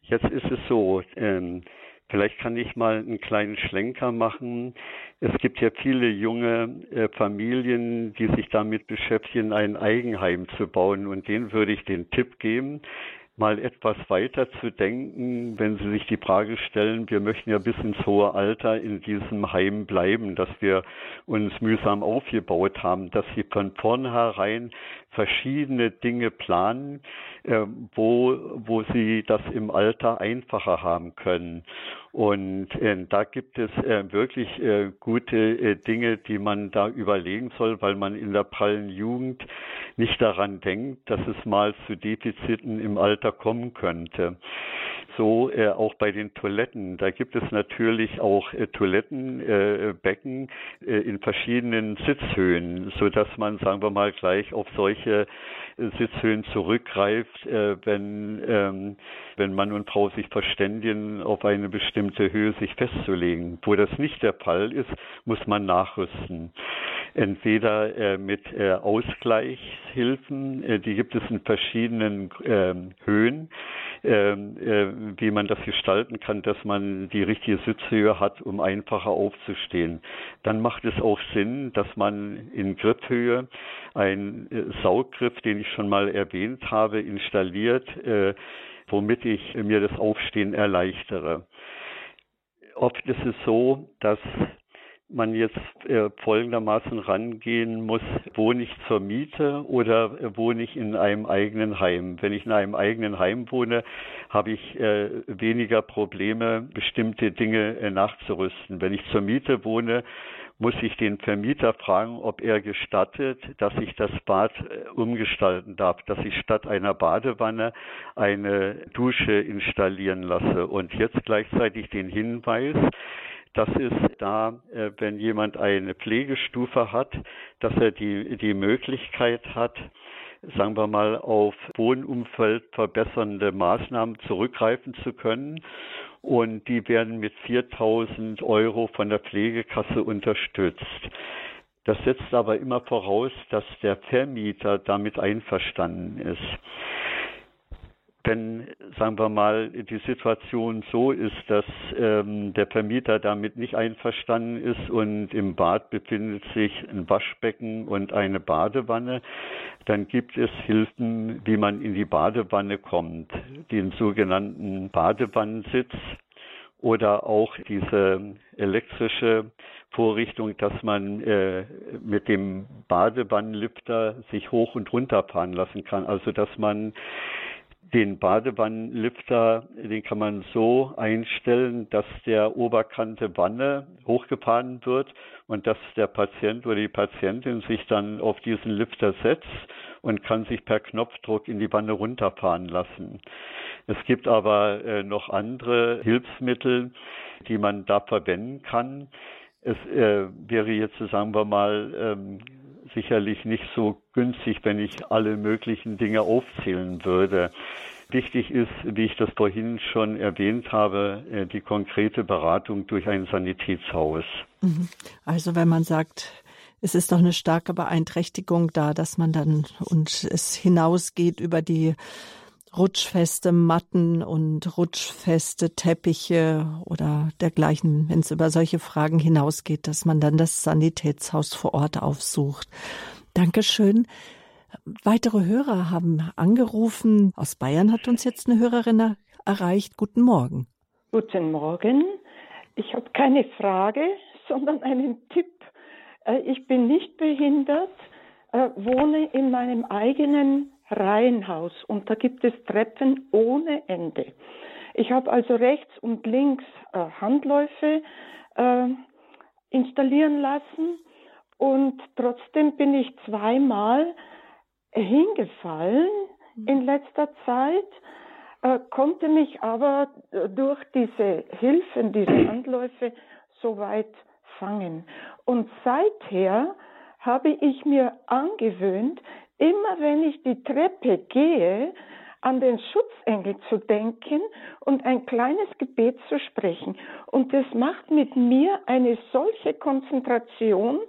Jetzt ist es so. Ähm, Vielleicht kann ich mal einen kleinen Schlenker machen. Es gibt ja viele junge äh, Familien, die sich damit beschäftigen, ein Eigenheim zu bauen. Und denen würde ich den Tipp geben, mal etwas weiter zu denken, wenn Sie sich die Frage stellen, wir möchten ja bis ins hohe Alter in diesem Heim bleiben, das wir uns mühsam aufgebaut haben, dass Sie von vornherein verschiedene Dinge planen, äh, wo, wo Sie das im Alter einfacher haben können. Und äh, da gibt es äh, wirklich äh, gute äh, Dinge, die man da überlegen soll, weil man in der prallen Jugend nicht daran denkt, dass es mal zu Defiziten im Alter kommen könnte. So äh, auch bei den Toiletten. Da gibt es natürlich auch äh, Toilettenbecken äh, in verschiedenen Sitzhöhen, so dass man, sagen wir mal, gleich auf solche Sitzhöhen zurückgreift, äh, wenn, ähm, wenn Mann und Frau sich verständigen, auf eine bestimmte Höhe sich festzulegen. Wo das nicht der Fall ist, muss man nachrüsten. Entweder äh, mit äh, Ausgleichshilfen, äh, die gibt es in verschiedenen ähm, Höhen, ähm, äh, wie man das gestalten kann, dass man die richtige Sitzhöhe hat, um einfacher aufzustehen. Dann macht es auch Sinn, dass man in Griffhöhe einen äh, Sauggriff, den ich schon mal erwähnt habe, installiert, äh, womit ich mir das Aufstehen erleichtere. Oft ist es so, dass man jetzt äh, folgendermaßen rangehen muss, wohne ich zur Miete oder äh, wohne ich in einem eigenen Heim. Wenn ich in einem eigenen Heim wohne, habe ich äh, weniger Probleme, bestimmte Dinge äh, nachzurüsten. Wenn ich zur Miete wohne, muss ich den Vermieter fragen, ob er gestattet, dass ich das Bad äh, umgestalten darf, dass ich statt einer Badewanne eine Dusche installieren lasse. Und jetzt gleichzeitig den Hinweis, das ist da, äh, wenn jemand eine Pflegestufe hat, dass er die, die Möglichkeit hat, sagen wir mal, auf Wohnumfeld verbessernde Maßnahmen zurückgreifen zu können. Und die werden mit 4000 Euro von der Pflegekasse unterstützt. Das setzt aber immer voraus, dass der Vermieter damit einverstanden ist wenn, sagen wir mal, die Situation so ist, dass ähm, der Vermieter damit nicht einverstanden ist und im Bad befindet sich ein Waschbecken und eine Badewanne, dann gibt es Hilfen, wie man in die Badewanne kommt, den sogenannten Badewannensitz oder auch diese elektrische Vorrichtung, dass man äh, mit dem Badewannenlüfter sich hoch und runter fahren lassen kann. Also dass man den Badewannenlüfter, den kann man so einstellen, dass der Oberkante Wanne hochgefahren wird und dass der Patient oder die Patientin sich dann auf diesen Lüfter setzt und kann sich per Knopfdruck in die Wanne runterfahren lassen. Es gibt aber äh, noch andere Hilfsmittel, die man da verwenden kann. Es äh, wäre jetzt, sagen wir mal, ähm, sicherlich nicht so günstig, wenn ich alle möglichen Dinge aufzählen würde. Wichtig ist, wie ich das vorhin schon erwähnt habe, äh, die konkrete Beratung durch ein Sanitätshaus. Mhm. Also wenn man sagt, es ist doch eine starke Beeinträchtigung da, dass man dann und es hinausgeht über die rutschfeste Matten und rutschfeste Teppiche oder dergleichen, wenn es über solche Fragen hinausgeht, dass man dann das Sanitätshaus vor Ort aufsucht. Dankeschön. Weitere Hörer haben angerufen. Aus Bayern hat uns jetzt eine Hörerin erreicht. Guten Morgen. Guten Morgen. Ich habe keine Frage, sondern einen Tipp. Äh, ich bin nicht behindert, äh, wohne in meinem eigenen Reihenhaus und da gibt es Treppen ohne Ende. Ich habe also rechts und links äh, Handläufe äh, installieren lassen und trotzdem bin ich zweimal hingefallen in letzter Zeit, äh, konnte mich aber äh, durch diese Hilfen, diese Handläufe so weit fangen. Und seither habe ich mir angewöhnt, immer wenn ich die Treppe gehe, an den Schutzengel zu denken und ein kleines Gebet zu sprechen. Und das macht mit mir eine solche Konzentration,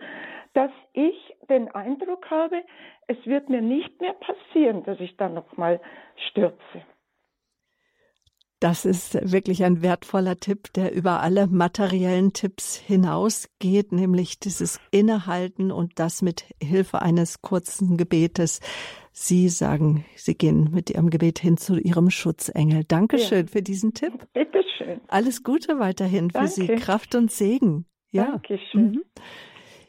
dass ich den Eindruck habe, es wird mir nicht mehr passieren, dass ich dann nochmal stürze. Das ist wirklich ein wertvoller Tipp, der über alle materiellen Tipps hinausgeht, nämlich dieses Innehalten und das mit Hilfe eines kurzen Gebetes Sie sagen, Sie gehen mit Ihrem Gebet hin zu Ihrem Schutzengel. Dankeschön ja. für diesen Tipp. Bitteschön. Alles Gute weiterhin Danke. für Sie. Kraft und Segen. Ja. Dankeschön. Mhm.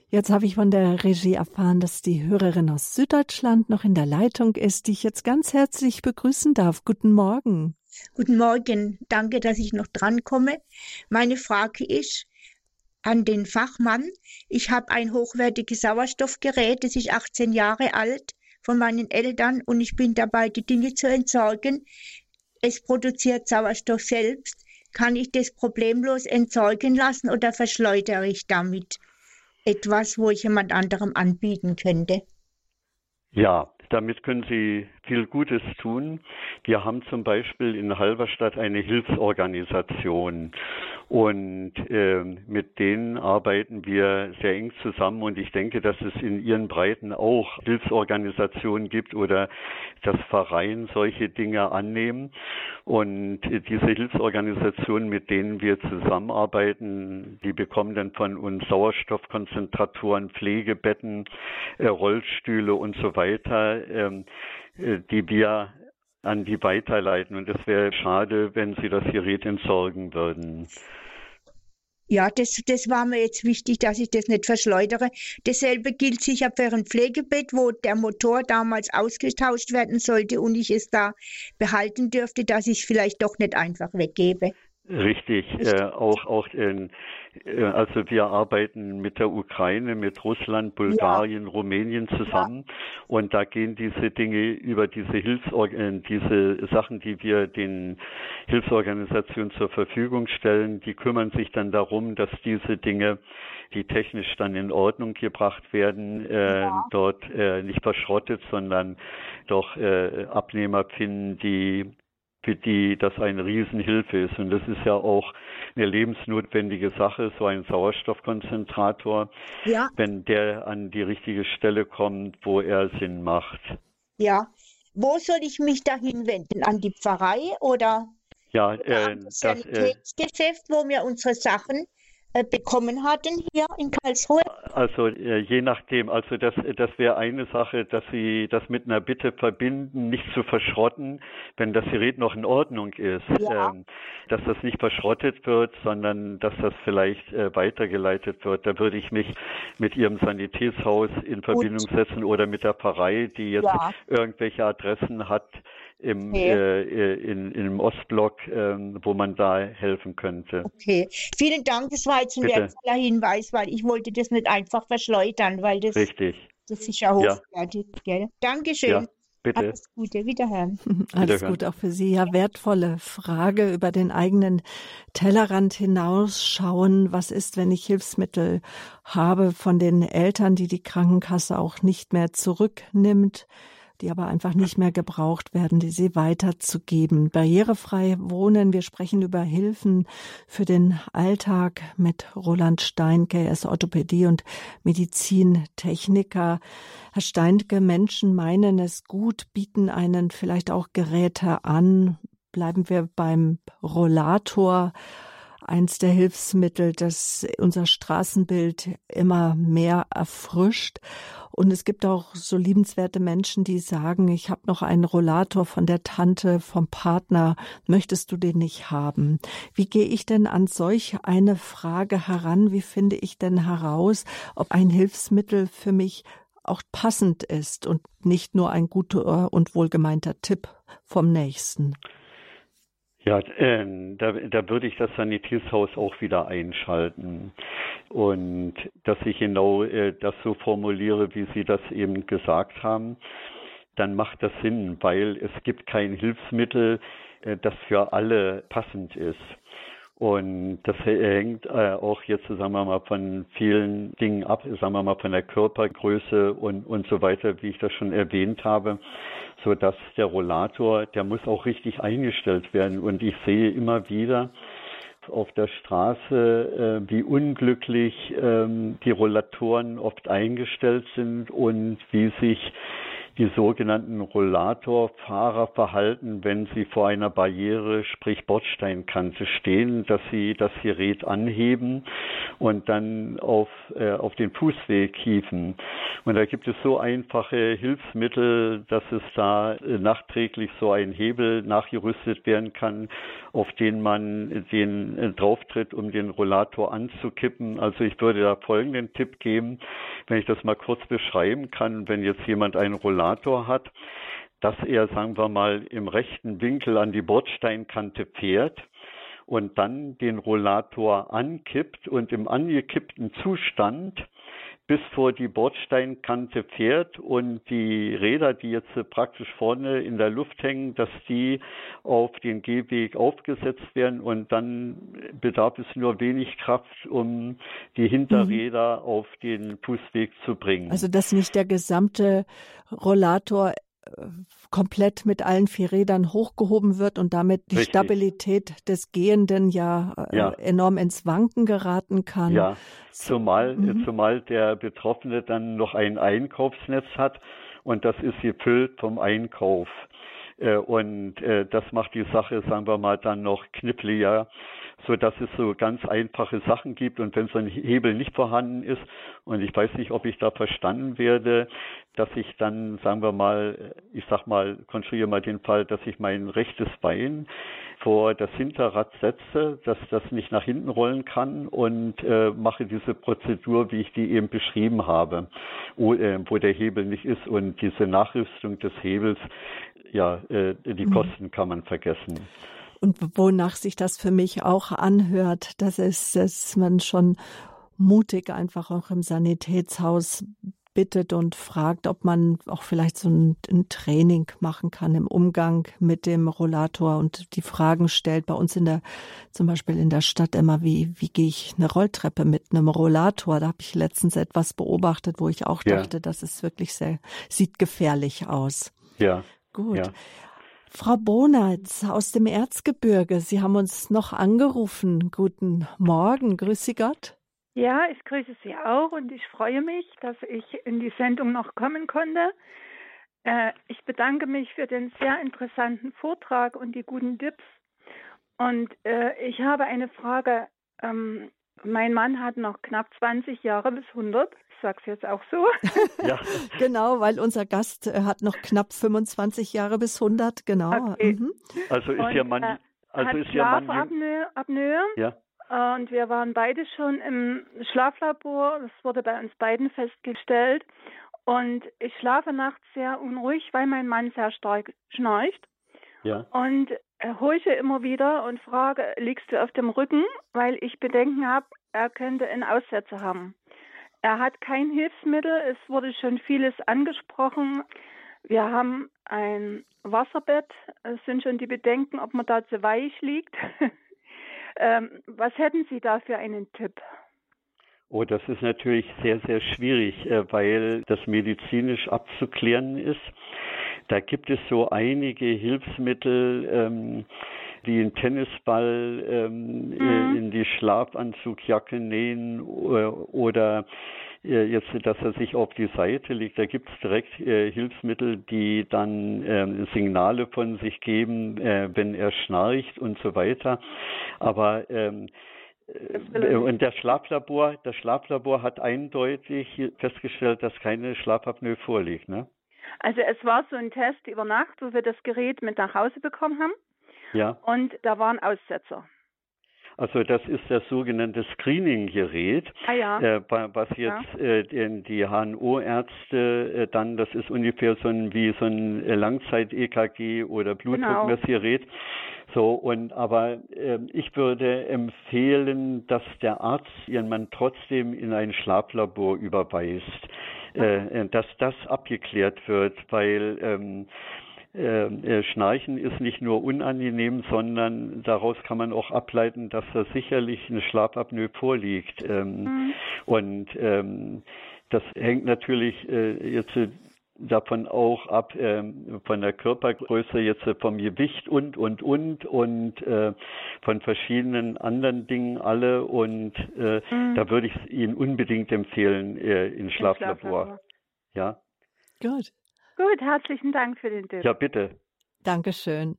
Jetzt habe ich von der Regie erfahren, dass die Hörerin aus Süddeutschland noch in der Leitung ist, die ich jetzt ganz herzlich begrüßen darf. Guten Morgen. Guten Morgen. Danke, dass ich noch drankomme. Meine Frage ist an den Fachmann. Ich habe ein hochwertiges Sauerstoffgerät, das ist 18 Jahre alt von meinen Eltern und ich bin dabei, die Dinge zu entsorgen. Es produziert Sauerstoff selbst. Kann ich das problemlos entsorgen lassen oder verschleudere ich damit? etwas, wo ich jemand anderem anbieten könnte? Ja, damit können Sie viel Gutes tun. Wir haben zum Beispiel in Halberstadt eine Hilfsorganisation und äh, mit denen arbeiten wir sehr eng zusammen und ich denke, dass es in ihren Breiten auch Hilfsorganisationen gibt oder das Verein solche Dinge annehmen und diese Hilfsorganisationen, mit denen wir zusammenarbeiten, die bekommen dann von uns Sauerstoffkonzentratoren, Pflegebetten, äh, Rollstühle und so weiter. Ähm, äh, die wir an die weiterleiten. Und es wäre schade, wenn Sie das Gerät entsorgen würden. Ja, das, das war mir jetzt wichtig, dass ich das nicht verschleudere. Dasselbe gilt sicher für ein Pflegebett, wo der Motor damals ausgetauscht werden sollte und ich es da behalten dürfte, dass ich es vielleicht doch nicht einfach weggebe. Richtig, äh, auch auch in, äh, also wir arbeiten mit der Ukraine, mit Russland, Bulgarien, ja. Rumänien zusammen ja. und da gehen diese Dinge über diese Hilfsorg äh, diese Sachen, die wir den Hilfsorganisationen zur Verfügung stellen, die kümmern sich dann darum, dass diese Dinge, die technisch dann in Ordnung gebracht werden, äh, ja. dort äh, nicht verschrottet, sondern doch äh, Abnehmer finden, die für die das eine Riesenhilfe ist. Und das ist ja auch eine lebensnotwendige Sache, so ein Sauerstoffkonzentrator, ja. wenn der an die richtige Stelle kommt, wo er Sinn macht. Ja. Wo soll ich mich dahin wenden? An die Pfarrei oder ja, äh, das Sanitätsgeschäft, wo wir unsere Sachen äh, bekommen hatten hier in Karlsruhe? Also äh, je nachdem, also das, das wäre eine Sache, dass Sie das mit einer Bitte verbinden, nicht zu verschrotten, wenn das Gerät noch in Ordnung ist, ja. ähm, dass das nicht verschrottet wird, sondern dass das vielleicht äh, weitergeleitet wird. Da würde ich mich mit Ihrem Sanitätshaus in Verbindung Gut. setzen oder mit der Pfarrei, die jetzt ja. irgendwelche Adressen hat, im, okay. äh, äh in, im Ostblock, äh, wo man da helfen könnte. Okay, vielen Dank. Das war jetzt ein Bitte. wertvoller Hinweis, weil ich wollte das nicht einfach verschleudern, weil das, Richtig. das ist ja hochwertig. Ja. Dankeschön. Ja. Bitte. Alles Gute, wiederhören. Alles Wiederhören. gut auch für Sie. Ja, wertvolle Frage über den eigenen Tellerrand hinausschauen. Was ist, wenn ich Hilfsmittel habe von den Eltern, die die Krankenkasse auch nicht mehr zurücknimmt? Die aber einfach nicht mehr gebraucht werden, die sie weiterzugeben. Barrierefrei wohnen. Wir sprechen über Hilfen für den Alltag mit Roland Steinke. Er ist Orthopädie- und Medizintechniker. Herr Steinke, Menschen meinen es gut, bieten einen vielleicht auch Geräte an. Bleiben wir beim Rollator eins der Hilfsmittel, das unser Straßenbild immer mehr erfrischt. Und es gibt auch so liebenswerte Menschen, die sagen, ich habe noch einen Rollator von der Tante, vom Partner, möchtest du den nicht haben? Wie gehe ich denn an solch eine Frage heran? Wie finde ich denn heraus, ob ein Hilfsmittel für mich auch passend ist und nicht nur ein guter und wohlgemeinter Tipp vom Nächsten? Ja, äh, da, da würde ich das Sanitätshaus auch wieder einschalten. Und dass ich genau äh, das so formuliere, wie Sie das eben gesagt haben, dann macht das Sinn, weil es gibt kein Hilfsmittel, äh, das für alle passend ist. Und das hängt äh, auch jetzt, sagen wir mal, von vielen Dingen ab, sagen wir mal, von der Körpergröße und, und so weiter, wie ich das schon erwähnt habe so dass der Rollator, der muss auch richtig eingestellt werden. Und ich sehe immer wieder auf der Straße, äh, wie unglücklich ähm, die Rollatoren oft eingestellt sind und wie sich die sogenannten Rollatorfahrer verhalten, wenn sie vor einer Barriere, sprich Bordsteinkante stehen, dass sie das Gerät anheben und dann auf, äh, auf den Fußweg hieven. Und da gibt es so einfache Hilfsmittel, dass es da äh, nachträglich so ein Hebel nachgerüstet werden kann, auf den man den äh, drauftritt, um den Rollator anzukippen. Also ich würde da folgenden Tipp geben, wenn ich das mal kurz beschreiben kann, wenn jetzt jemand einen Rollator hat, dass er, sagen wir mal, im rechten Winkel an die Bordsteinkante fährt und dann den Rollator ankippt und im angekippten Zustand bis vor die Bordsteinkante fährt und die Räder, die jetzt praktisch vorne in der Luft hängen, dass die auf den Gehweg aufgesetzt werden und dann bedarf es nur wenig Kraft, um die Hinterräder mhm. auf den Fußweg zu bringen. Also dass nicht der gesamte Rollator komplett mit allen vier Rädern hochgehoben wird und damit die Richtig. Stabilität des Gehenden ja, äh, ja, enorm ins Wanken geraten kann. Ja, zumal, mhm. zumal der Betroffene dann noch ein Einkaufsnetz hat und das ist gefüllt vom Einkauf. Äh, und äh, das macht die Sache, sagen wir mal, dann noch kniffliger so dass es so ganz einfache Sachen gibt und wenn so ein Hebel nicht vorhanden ist und ich weiß nicht, ob ich da verstanden werde, dass ich dann, sagen wir mal, ich sag mal, konstruiere mal den Fall, dass ich mein rechtes Bein vor das Hinterrad setze, dass das nicht nach hinten rollen kann und äh, mache diese Prozedur, wie ich die eben beschrieben habe, wo, äh, wo der Hebel nicht ist und diese Nachrüstung des Hebels, ja, äh, die mhm. Kosten kann man vergessen und wonach sich das für mich auch anhört, das ist, dass man schon mutig einfach auch im Sanitätshaus bittet und fragt, ob man auch vielleicht so ein, ein, Training machen kann im Umgang mit dem Rollator und die Fragen stellt bei uns in der, zum Beispiel in der Stadt immer, wie, wie gehe ich eine Rolltreppe mit einem Rollator? Da habe ich letztens etwas beobachtet, wo ich auch ja. dachte, das ist wirklich sehr, sieht gefährlich aus. Ja. Gut. Ja. Frau Bonatz aus dem Erzgebirge, Sie haben uns noch angerufen. Guten Morgen, grüße Gott. Ja, ich grüße Sie auch und ich freue mich, dass ich in die Sendung noch kommen konnte. Äh, ich bedanke mich für den sehr interessanten Vortrag und die guten Tipps. Und äh, ich habe eine Frage. Ähm, mein Mann hat noch knapp 20 Jahre bis 100 sag's jetzt auch so. ja. Genau, weil unser Gast äh, hat noch knapp 25 Jahre bis 100, genau. Okay. Mhm. Also ist ja man, äh, also ist ja man Apnoe. Ja. Und wir waren beide schon im Schlaflabor. Das wurde bei uns beiden festgestellt. Und ich schlafe nachts sehr unruhig, weil mein Mann sehr stark schnarcht. Ja. Und horche immer wieder und frage, liegst du auf dem Rücken? Weil ich Bedenken habe, er könnte einen Aussetzer haben. Er hat kein Hilfsmittel. Es wurde schon vieles angesprochen. Wir haben ein Wasserbett. Es sind schon die Bedenken, ob man da zu weich liegt. ähm, was hätten Sie da für einen Tipp? Oh, das ist natürlich sehr, sehr schwierig, äh, weil das medizinisch abzuklären ist. Da gibt es so einige Hilfsmittel, ähm, wie ein Tennisball ähm, mhm. in die Schlafanzugjacke nähen oder äh, jetzt, dass er sich auf die Seite legt. Da gibt es direkt äh, Hilfsmittel, die dann ähm, Signale von sich geben, äh, wenn er schnarcht und so weiter. Aber ähm, äh, und der Schlaflabor, das Schlaflabor hat eindeutig festgestellt, dass keine Schlafapnoe vorliegt, ne? Also es war so ein Test über Nacht, wo wir das Gerät mit nach Hause bekommen haben. Ja. Und da waren Aussetzer. Also das ist das sogenannte Screening-Gerät, ah, ja. äh, was jetzt ja. äh, die HNO-Ärzte äh, dann, das ist ungefähr so ein wie so ein Langzeit-EKG oder Blutdruckmessgerät. Genau. So und aber äh, ich würde empfehlen, dass der Arzt ihren Mann trotzdem in ein Schlaflabor überweist, äh, dass das abgeklärt wird, weil ähm, äh, äh, Schnarchen ist nicht nur unangenehm, sondern daraus kann man auch ableiten, dass da sicherlich eine Schlafapnoe vorliegt. Ähm, mhm. Und ähm, das hängt natürlich äh, jetzt davon auch ab, ähm, von der Körpergröße, jetzt vom Gewicht und, und, und und äh, von verschiedenen anderen Dingen alle. Und äh, mhm. da würde ich es Ihnen unbedingt empfehlen, äh, ins Schlaflabor. Schlaflabor. Ja. Gut. Gut, herzlichen Dank für den Tipp. Ja, bitte. Dankeschön.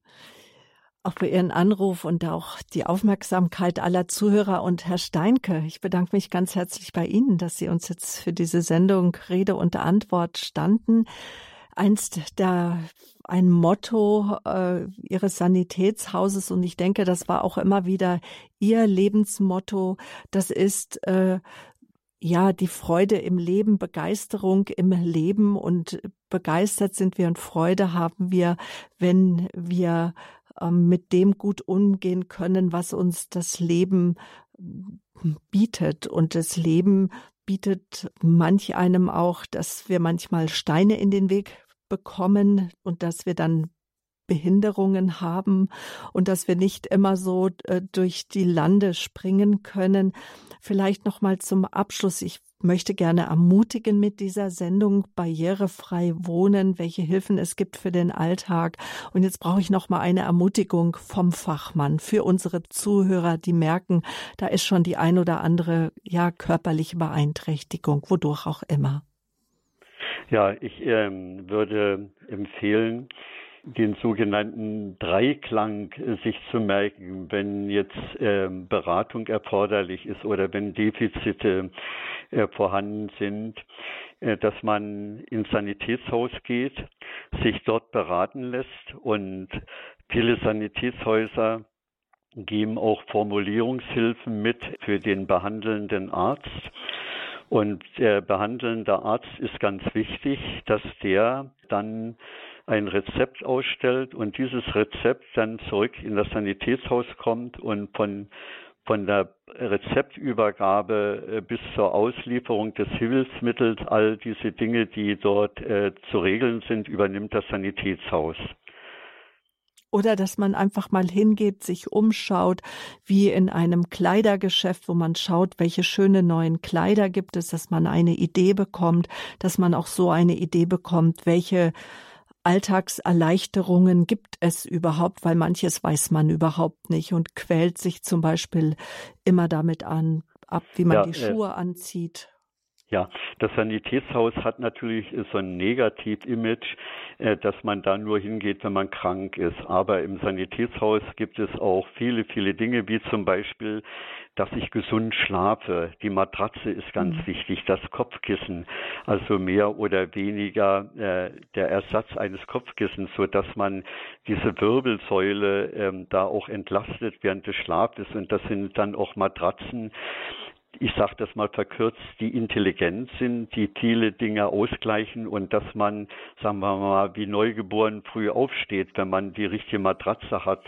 Auch für Ihren Anruf und auch die Aufmerksamkeit aller Zuhörer und Herr Steinke. Ich bedanke mich ganz herzlich bei Ihnen, dass Sie uns jetzt für diese Sendung Rede und Antwort standen. Einst der ein Motto äh, ihres Sanitätshauses und ich denke, das war auch immer wieder ihr Lebensmotto. Das ist äh, ja, die Freude im Leben, Begeisterung im Leben und begeistert sind wir und Freude haben wir, wenn wir ähm, mit dem gut umgehen können, was uns das Leben hm, bietet. Und das Leben bietet manch einem auch, dass wir manchmal Steine in den Weg bekommen und dass wir dann Behinderungen haben und dass wir nicht immer so äh, durch die Lande springen können. Vielleicht noch mal zum Abschluss. Ich möchte gerne ermutigen mit dieser Sendung barrierefrei wohnen, welche Hilfen es gibt für den Alltag. Und jetzt brauche ich noch mal eine Ermutigung vom Fachmann für unsere Zuhörer, die merken, da ist schon die ein oder andere ja körperliche Beeinträchtigung, wodurch auch immer. Ja, ich ähm, würde empfehlen, den sogenannten Dreiklang äh, sich zu merken, wenn jetzt äh, Beratung erforderlich ist oder wenn Defizite äh, vorhanden sind, äh, dass man ins Sanitätshaus geht, sich dort beraten lässt und viele Sanitätshäuser geben auch Formulierungshilfen mit für den behandelnden Arzt. Und der behandelnde Arzt ist ganz wichtig, dass der dann ein Rezept ausstellt und dieses Rezept dann zurück in das Sanitätshaus kommt und von von der Rezeptübergabe äh, bis zur Auslieferung des Hilfsmittels, all diese Dinge, die dort äh, zu regeln sind, übernimmt das Sanitätshaus. Oder dass man einfach mal hingeht, sich umschaut, wie in einem Kleidergeschäft, wo man schaut, welche schöne neuen Kleider gibt es, dass man eine Idee bekommt, dass man auch so eine Idee bekommt, welche Alltagserleichterungen gibt es überhaupt, weil manches weiß man überhaupt nicht und quält sich zum Beispiel immer damit an, ab, wie man ja, die äh, Schuhe äh, anzieht. Ja, das Sanitätshaus hat natürlich so ein Negativ-Image, äh, dass man da nur hingeht, wenn man krank ist. Aber im Sanitätshaus gibt es auch viele, viele Dinge, wie zum Beispiel, dass ich gesund schlafe. Die Matratze ist ganz mhm. wichtig, das Kopfkissen, also mehr oder weniger äh, der Ersatz eines Kopfkissens, so dass man diese Wirbelsäule ähm, da auch entlastet während des Schlafes. Und das sind dann auch Matratzen, ich sage das mal verkürzt, die intelligent sind, die viele Dinge ausgleichen und dass man, sagen wir mal, wie neugeboren früh aufsteht, wenn man die richtige Matratze hat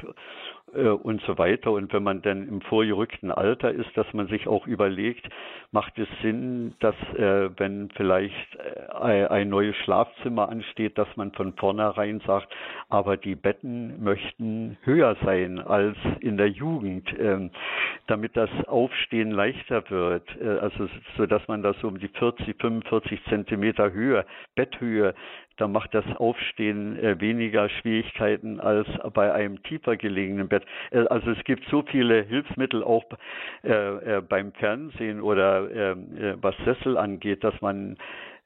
äh, und so weiter. Und wenn man dann im vorgerückten Alter ist, dass man sich auch überlegt, macht es Sinn, dass äh, wenn vielleicht äh, ein neues Schlafzimmer ansteht, dass man von vornherein sagt, aber die Betten möchten höher sein als in der Jugend, ähm, damit das Aufstehen leichter wird. Äh, also so dass man das um die 40, 45 Zentimeter Höhe, Betthöhe da macht das Aufstehen äh, weniger Schwierigkeiten als bei einem tiefer gelegenen Bett. Äh, also es gibt so viele Hilfsmittel auch äh, beim Fernsehen oder ähm, äh, was Sessel angeht, dass man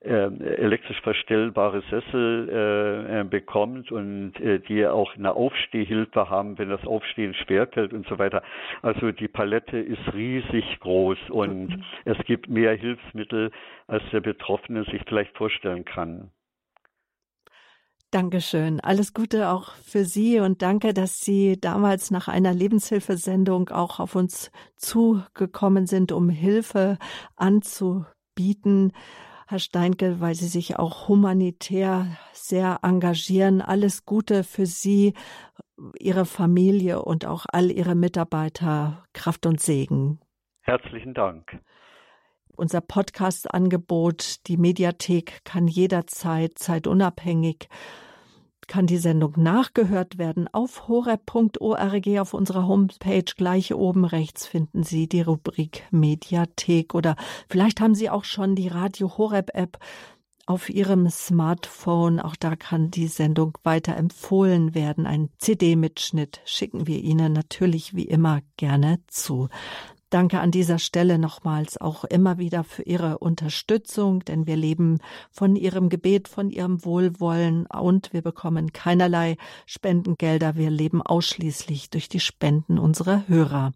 ähm, elektrisch verstellbare Sessel äh, bekommt und die auch eine Aufstehhilfe haben, wenn das Aufstehen schwerfällt und so weiter. Also die Palette ist riesig groß und mhm. es gibt mehr Hilfsmittel, als der Betroffene sich vielleicht vorstellen kann. Dankeschön. Alles Gute auch für Sie und danke, dass Sie damals nach einer Lebenshilfesendung auch auf uns zugekommen sind, um Hilfe anzubieten. Herr Steinke, weil Sie sich auch humanitär sehr engagieren. Alles Gute für Sie, Ihre Familie und auch all Ihre Mitarbeiter. Kraft und Segen. Herzlichen Dank. Unser Podcast-Angebot, die Mediathek kann jederzeit, zeitunabhängig kann die Sendung nachgehört werden auf horeb.org auf unserer Homepage. Gleich oben rechts finden Sie die Rubrik Mediathek oder vielleicht haben Sie auch schon die Radio Horeb App auf Ihrem Smartphone. Auch da kann die Sendung weiter empfohlen werden. Ein CD-Mitschnitt schicken wir Ihnen natürlich wie immer gerne zu. Danke an dieser Stelle nochmals auch immer wieder für Ihre Unterstützung, denn wir leben von Ihrem Gebet, von Ihrem Wohlwollen und wir bekommen keinerlei Spendengelder. Wir leben ausschließlich durch die Spenden unserer Hörer.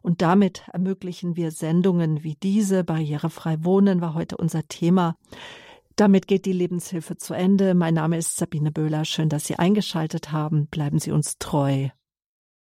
Und damit ermöglichen wir Sendungen wie diese. Barrierefrei wohnen war heute unser Thema. Damit geht die Lebenshilfe zu Ende. Mein Name ist Sabine Böhler. Schön, dass Sie eingeschaltet haben. Bleiben Sie uns treu.